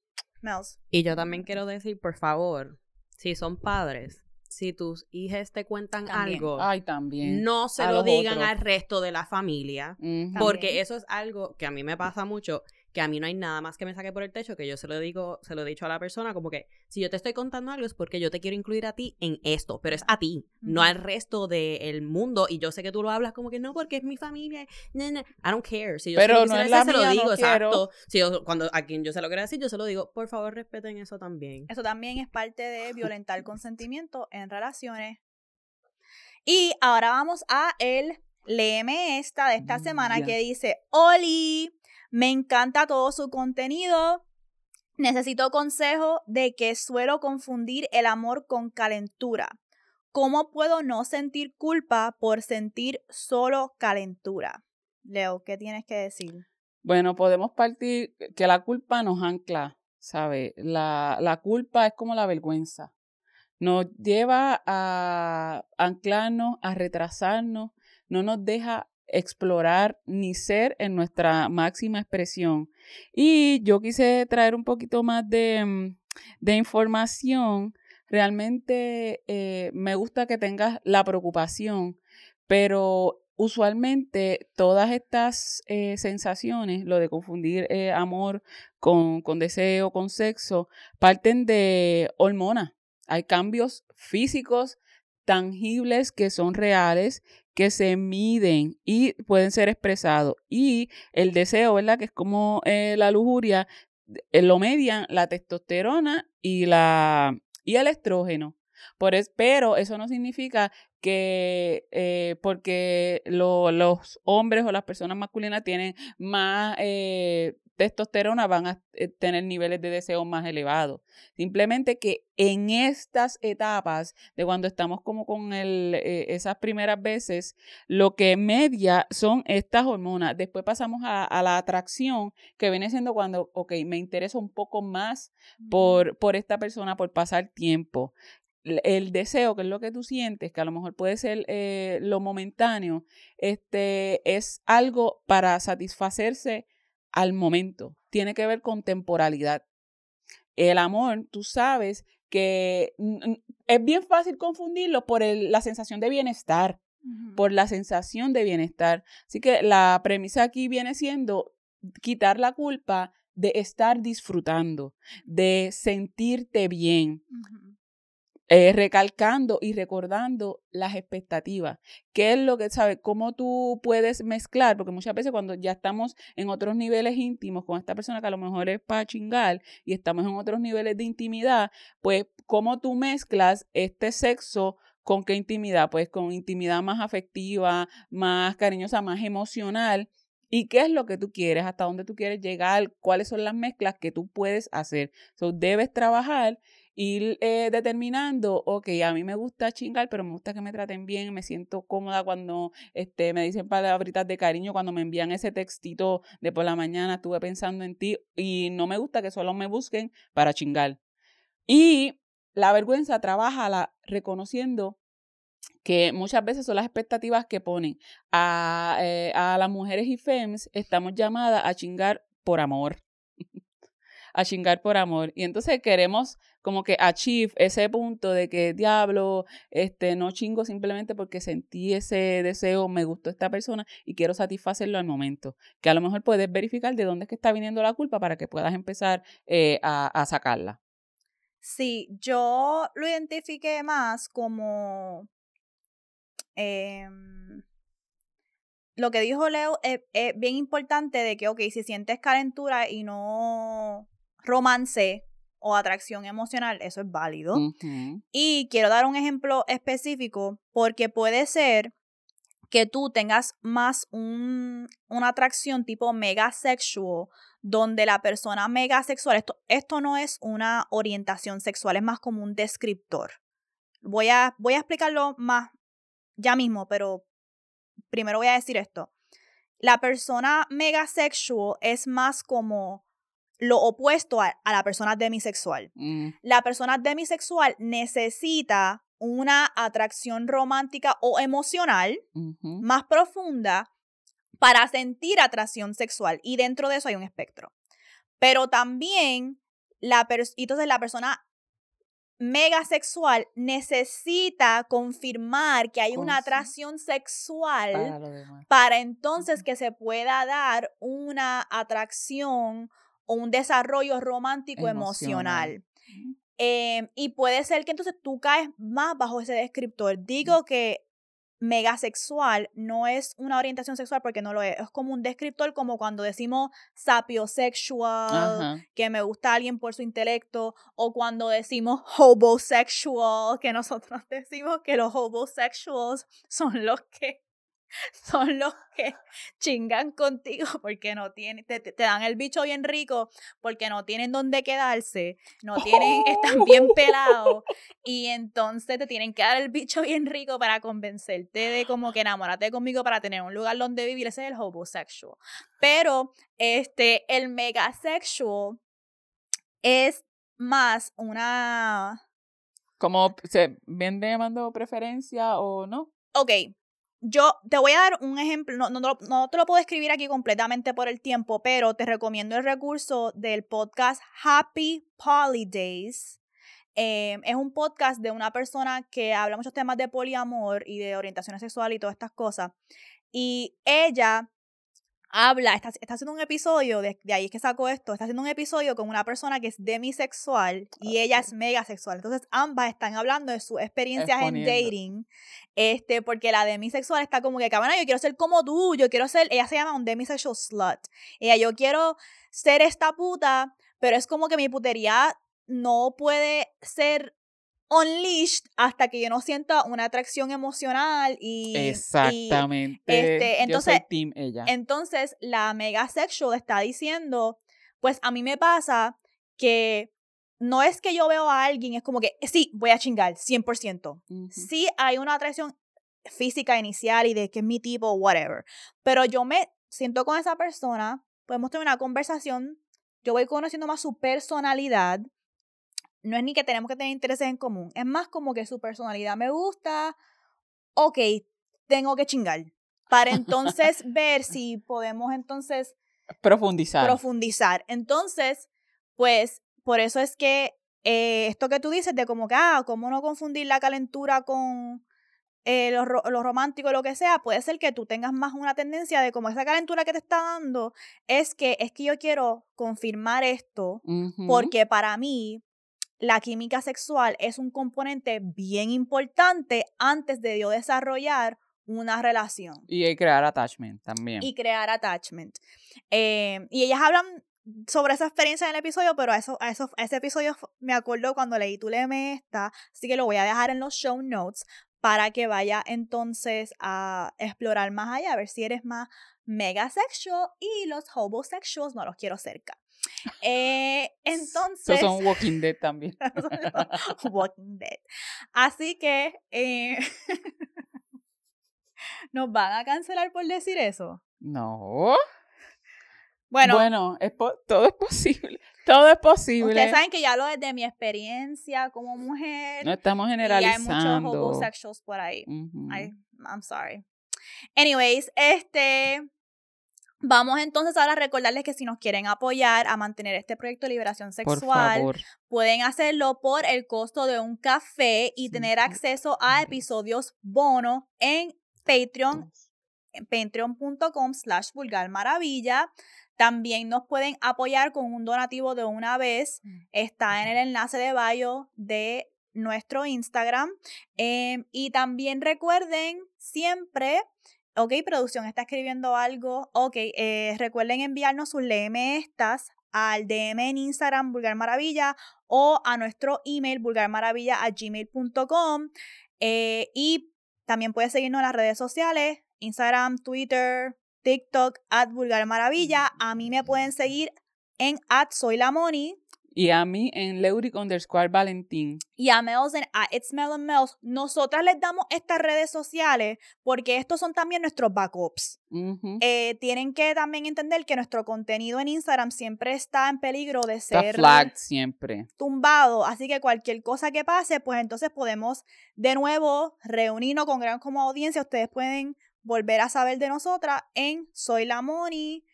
Y yo también quiero decir, por favor, si son padres, si tus hijas te cuentan algo, Ay, también. no se lo digan al resto de la familia, porque eso es algo que a mí me pasa mucho que a mí no hay nada más que me saque por el techo, que yo se lo digo, se lo he dicho a la persona, como que si yo te estoy contando algo es porque yo te quiero incluir a ti en esto, pero es a ti, no al resto del mundo. Y yo sé que tú lo hablas como que no, porque es mi familia. I don't care. Si yo pero no es la se lo digo, exacto. Si yo, cuando a quien yo se lo quiero decir, yo se lo digo, por favor respeten eso también. Eso también es parte de violentar consentimiento en relaciones. Y ahora vamos a el léeme esta de esta mm, semana que dice, Oli, me encanta todo su contenido. Necesito consejo de que suelo confundir el amor con calentura. ¿Cómo puedo no sentir culpa por sentir solo calentura? Leo, ¿qué tienes que decir? Bueno, podemos partir que la culpa nos ancla, ¿sabe? La, la culpa es como la vergüenza. Nos lleva a anclarnos, a retrasarnos, no nos deja explorar ni ser en nuestra máxima expresión. Y yo quise traer un poquito más de, mm, información. Realmente eh, me gusta que tengas la preocupación, pero usualmente todas estas eh, sensaciones, lo de confundir eh, amor con, con deseo, con sexo, parten de hormonas. Hay cambios físicos tangibles que son reales que se miden y pueden ser expresados. Y el deseo, ¿verdad? Que es como eh, la lujuria, eh, lo median la testosterona y, la, y el estrógeno. Por pero eso no significa que eh, porque los hombres o las personas masculinas tienen más testosterona van a eh, tener niveles de deseo más elevados. Simplemente que en estas etapas de cuando estamos como con el, eh, esas primeras veces, lo que media son estas hormonas. Después pasamos a, la atracción, que viene siendo cuando, ok, me interesa un poco más por, por esta persona, por pasar tiempo el deseo, que es lo que tú sientes, que a lo mejor puede ser eh, lo momentáneo, este, es algo para satisfacerse al momento, tiene que ver con temporalidad. El amor, tú sabes que es bien fácil confundirlo por la sensación de bienestar, por la sensación de bienestar. Así que la premisa aquí viene siendo quitar la culpa de estar disfrutando, de sentirte bien. Eh, recalcando y recordando las expectativas. ¿Qué es lo que, sabes? ¿Cómo tú puedes mezclar? Porque muchas veces cuando ya estamos en otros niveles íntimos con esta persona que a lo mejor es para chingar y estamos en otros niveles de intimidad, pues cómo tú mezclas este sexo con qué intimidad? Pues con intimidad más afectiva, más cariñosa, más emocional. ¿Y qué es lo que tú quieres? ¿Hasta dónde tú quieres llegar? ¿Cuáles son las mezclas que tú puedes hacer? So, debes trabajar ir eh, determinando, ok, a mí me gusta chingar, pero me gusta que me traten bien, me siento cómoda cuando este, me dicen palabritas de cariño, cuando me envían ese textito de por la mañana, estuve pensando en ti y no me gusta que solo me busquen para chingar. Y la vergüenza trabaja la, reconociendo que muchas veces son las expectativas que ponen a, eh, a las mujeres y femmes, estamos llamadas a chingar por amor. a chingar por amor. Y entonces queremos como que achieve ese punto de que, diablo, este, no chingo simplemente porque sentí ese deseo, me gustó esta persona y quiero satisfacerlo al momento. Que a lo mejor puedes verificar de dónde es que está viniendo la culpa para que puedas empezar eh, a, sacarla. Sí, yo lo identifiqué más como... Em, lo que dijo Leo es, bien importante de que, ok, si sientes calentura y no romance o atracción emocional, eso es válido. Y quiero dar un ejemplo específico porque puede ser que tú tengas más un, una atracción tipo mega sexual, donde la persona mega sexual, esto, esto no es una orientación sexual, es más como un descriptor. Voy a, voy a explicarlo más ya mismo, pero primero voy a decir esto. La persona megasexual es más como lo opuesto a, la persona demisexual. Mm. La persona demisexual necesita una atracción romántica o emocional más profunda para sentir atracción sexual. Y dentro de eso hay un espectro. Pero también, la entonces la persona mega sexual necesita confirmar que hay una atracción sexual para, entonces que se pueda dar una atracción o un desarrollo romántico emocional. Em, y puede ser que entonces tú caes más bajo ese descriptor. Digo que megasexual no es una orientación sexual porque no lo es. Es como un descriptor, como cuando decimos sapiosexual, que me gusta alguien por su intelecto, o cuando decimos hobosexual, que nosotros decimos que los hobosexuals son los que son los que chingan contigo porque no tienen, te, te, dan el bicho bien rico porque no tienen dónde quedarse, no tienen, están bien pelados y entonces te tienen que dar el bicho bien rico para convencerte de como que enamórate conmigo para tener un lugar donde vivir, ese es el homosexual. Pero este, el megasexual es más una... Como se viene llamando preferencia o no? Ok, yo te voy a dar un ejemplo, no, no, no, te lo puedo escribir aquí completamente por el tiempo, pero te recomiendo el recurso del podcast Happy Holidays. Eh, es un podcast de una persona que habla muchos temas de poliamor y de orientación sexual y todas estas cosas. Y ella habla, está, está haciendo un episodio, de, de, ahí es que sacó esto, está haciendo un episodio con una persona que es demisexual y ella es megasexual. Entonces ambas están hablando de sus experiencias en dating, este, porque la demisexual está como que, cabrón, yo quiero ser como tú, yo quiero ser, ella se llama un demisexual slut. Ella, yo quiero ser esta puta, pero es como que mi putería no puede ser unleashed hasta que yo no sienta una atracción emocional y exactamente. este, entonces ella. entonces la mega sexual está diciendo pues a mí me pasa que no es que yo veo a alguien es como que sí voy a chingar 100% sí hay una atracción física inicial y de que es mi tipo whatever pero yo me siento con esa persona podemos tener una conversación yo voy conociendo más su personalidad no es ni que tenemos que tener intereses en común, es más como que su personalidad me gusta, ok, tengo que chingar, para entonces ver si podemos entonces profundizar. Profundizar. Entonces, pues, por eso es que eh, esto que tú dices de como que, ah, cómo no confundir la calentura con eh, lo, lo, romántico, lo que sea, puede ser que tú tengas más una tendencia de como esa calentura que te está dando, es que es que yo quiero confirmar esto, porque para mí la química sexual es un componente bien importante antes de yo desarrollar una relación. Y crear attachment también. Y crear attachment. Eh, y ellas hablan sobre esa experiencia en el episodio, pero a, eso, a, eso, ese episodio me acuerdo cuando leí Tú léeme esta, así que lo voy a dejar en los show notes para que vaya entonces a explorar más allá, a ver si eres más mega sexual y los homosexuals no los quiero cerca. Eh, entonces. son Walking Dead también. walking Dead. Así que. Eh, ¿Nos van a cancelar por decir eso? No. Bueno, bueno es todo es posible. Todo es posible. Ustedes saben que ya lo desde mi experiencia como mujer. No estamos generalizando. Y hay muchos homosexuals por ahí. I'm sorry. Anyways, este Vamos entonces ahora a recordarles que si nos quieren apoyar a mantener este proyecto de liberación sexual, pueden hacerlo por el costo de un café y tener acceso a episodios bono en Patreon, en patreon.com slash vulgar maravilla. También nos pueden apoyar con un donativo de una vez. Mm. Está en el enlace de bio de nuestro Instagram. Em, y también recuerden siempre ok, producción está escribiendo algo, ok, eh, recuerden enviarnos sus LM estas al DM en Instagram Vulgar Maravilla o a nuestro email vulgarmaravilla@gmail.com eh, y también puedes seguirnos en las redes sociales, Instagram, Twitter, TikTok, at Vulgar Maravilla. A mí me pueden seguir en at Soy y a mí en Leuric underscore Valentín. Y a Mels en a It's Mel and Mels. Nosotras les damos estas redes sociales porque estos son también nuestros backups. Eh, tienen que también entender que nuestro contenido en Instagram siempre está en peligro de ser siempre. tumbado. Así que cualquier cosa que pase, pues entonces podemos de nuevo reunirnos con gran como audiencia. Ustedes pueden volver a saber de nosotras en Soy la Moni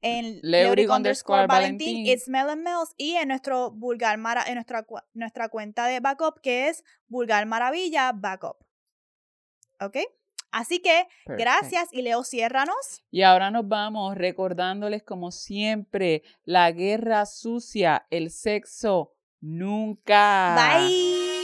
en Leuric underscore Valentín, It's Mel and Mels, y en nuestro vulgar mara, en nuestra, nuestra cuenta de backup que es Vulgar Maravilla Backup. ¿Ok? Así que gracias y Leo, ciérranos. Y ahora nos vamos recordándoles como siempre, la guerra sucia, el sexo nunca. Bye.